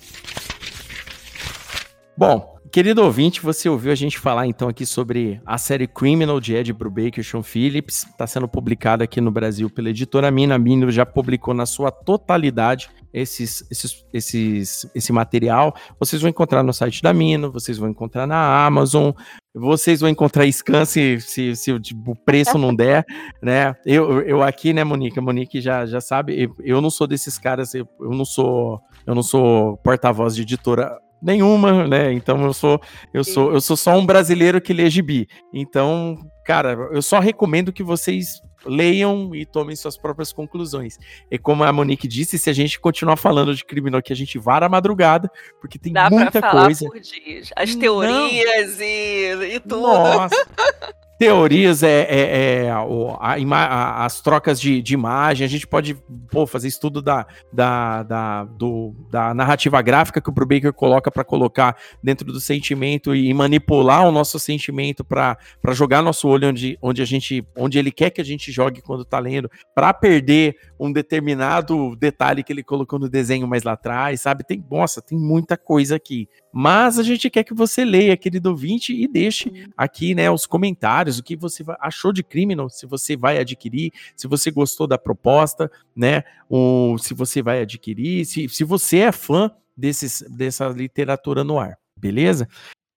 Bom, querido ouvinte, você ouviu a gente falar então aqui sobre a série Criminal de Ed Brubaker e Sean Phillips. Está sendo publicada aqui no Brasil pela editora Mina. A Mina já publicou na sua totalidade esses, esses, esses, esse material. Vocês vão encontrar no site da Mina, vocês vão encontrar na Amazon, vocês vão encontrar scan se, se, se tipo, o preço não der, <laughs> né? Eu, eu aqui, né, Monique? A Monique já, já sabe, eu, eu não sou desses caras, eu, eu não sou, eu não sou porta-voz de editora nenhuma, né? Então eu sou, eu sou, eu sou só um brasileiro que lê gibi. Então, cara, eu só recomendo que vocês leiam e tomem suas próprias conclusões. E como a Monique disse, se a gente continuar falando de criminal que a gente vara a madrugada, porque tem Dá muita pra falar coisa. por dias. As Não. teorias e, e tudo. Nossa. <laughs> Teorias, é, é, é a a- as trocas de, de imagem, a gente pode pô, fazer estudo da, da, da, do- da narrativa gráfica que o Brubaker coloca para colocar dentro do sentimento e manipular o nosso sentimento para jogar nosso olho onde, onde a gente onde ele quer que a gente jogue quando tá lendo, para perder um determinado detalhe que ele colocou no desenho mais lá atrás, sabe? Tem, nossa, tem muita coisa aqui. Mas a gente quer que você leia, querido ouvinte, e deixe aqui, né, os comentários, o que você achou de Criminal, se você vai adquirir, se você gostou da proposta, né, o, se você vai adquirir, se, se você é fã desses, dessa literatura no ar, beleza?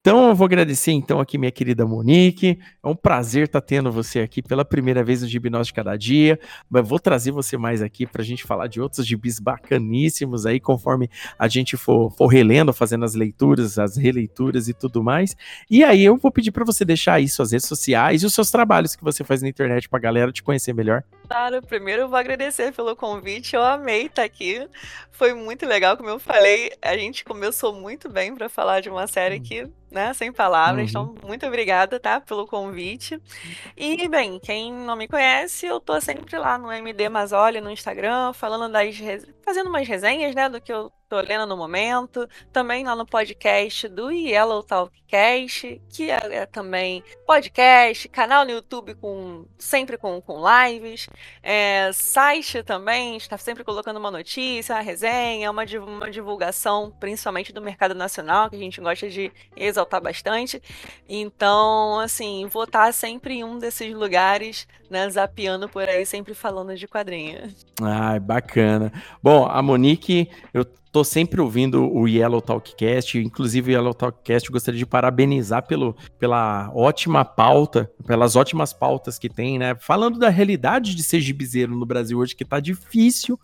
Então eu vou agradecer então aqui minha querida Monique, é um prazer estar tendo você aqui pela primeira vez no Gibnós de Cada Dia, mas vou trazer você mais aqui para a gente falar de outros gibis bacaníssimos aí, conforme a gente for, for relendo, fazendo as leituras, as releituras e tudo mais. E aí eu vou pedir para você deixar aí suas redes sociais e os seus trabalhos que você faz na internet para a galera te conhecer melhor. Claro, primeiro eu vou agradecer pelo convite. Eu amei estar aqui. Foi muito legal, como eu falei, a gente começou muito bem para falar de uma série que, né, sem palavras. Uhum. Então, muito obrigada, tá, pelo convite. E, bem, quem não me conhece, eu tô sempre lá no MD Mazoli no Instagram, falando das fazendo umas resenhas, né, do que eu tô lendo no momento. Também lá no podcast do Yellow Talkcast, que é, é também podcast, canal no YouTube com sempre com, com lives, é, site também, está sempre colocando uma notícia, uma resenha, uma, uma divulgação, principalmente do mercado nacional, que a gente gosta de exaltar bastante. Então, assim, vou estar sempre em um desses lugares, né, zapeando por aí, sempre falando de quadrinho. Ai, bacana. Bom, a Monique, eu tô sempre ouvindo o Yellow Talkcast, inclusive o Yellow Talkcast, gostaria de parabenizar pelo, pela ótima pauta, pelas ótimas pautas que tem, né? Falando da realidade de ser gibizeiro no Brasil hoje, que tá difícil,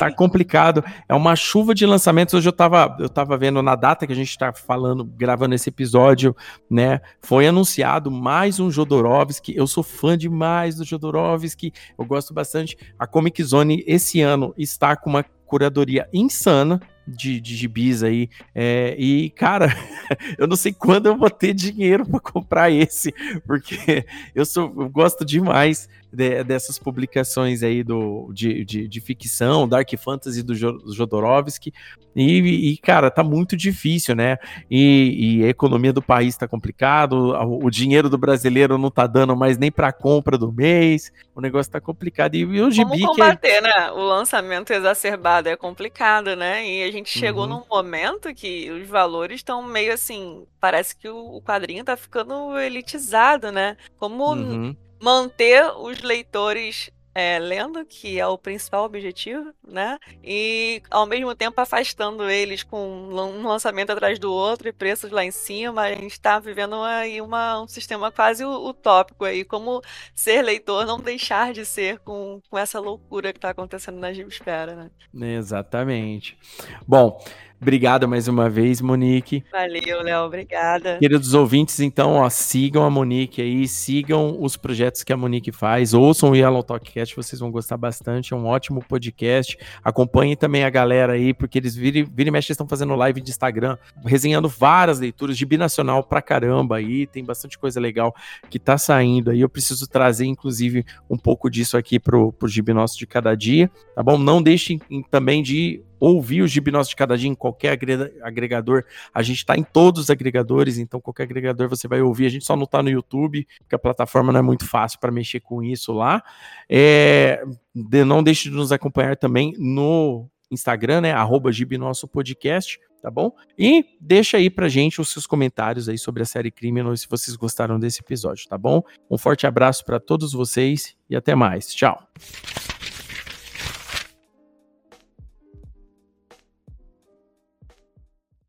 tá complicado. É uma chuva de lançamentos. Hoje eu tava, eu tava vendo na data que a gente tá falando, gravando esse episódio, né? Foi anunciado mais um Jodorowsky. Eu sou fã demais do Jodorowsky, eu gosto bastante. A Comic Zone esse ano está com uma curadoria insana de, de gibis aí. É, e, cara, <laughs> eu não sei quando eu vou ter dinheiro para comprar esse, porque <laughs> eu, sou, eu gosto demais de- dessas publicações aí do, de, de, de ficção, Dark Fantasy do Jo- Jodorowsky. E, e, cara, tá muito difícil, né? E, e a economia do país tá complicado, o, dinheiro do brasileiro não tá dando mais nem pra compra do mês, o negócio tá complicado. E, e o Como gibi é, combater, né? O lançamento exacerbado é complicado, né? E a gente chegou Uhum. num momento que os valores estão meio assim. Parece que o o quadrinho tá ficando elitizado, né? Como Uhum. Manter os leitores é, lendo, que é o principal objetivo, né? E ao mesmo tempo afastando eles com um lançamento atrás do outro e preços lá em cima. A gente está vivendo aí uma, um sistema quase utópico aí. Como ser leitor não deixar de ser com, com essa loucura que está acontecendo na Gibsfera, né? Exatamente. Bom. Obrigado mais uma vez, Monique. Valeu, Léo. Obrigada. Queridos ouvintes, então, ó, sigam a Monique aí, sigam os projetos que a Monique faz, ouçam o Yellow Talkcast, vocês vão gostar bastante, é um ótimo podcast. Acompanhem também a galera aí, porque eles viram e mexe estão fazendo live de Instagram, resenhando várias leituras de binacional pra caramba aí, tem bastante coisa legal que tá saindo aí. Eu preciso trazer, inclusive, um pouco disso aqui pro, pro Gibi Nosso de cada dia, tá bom? Não deixem também de ouvir o Gibi Nosso de Cada Dia em qualquer agregador. A gente está em todos os agregadores, então qualquer agregador você vai ouvir. A gente só não está no YouTube, porque a plataforma não é muito fácil para mexer com isso lá. É, não deixe de nos acompanhar também no Instagram, né? Arroba Gibi Nosso Podcast, tá bom? E deixa aí pra gente os seus comentários aí sobre a série Criminal se vocês gostaram desse episódio, tá bom? Um forte abraço para todos vocês e até mais. Tchau.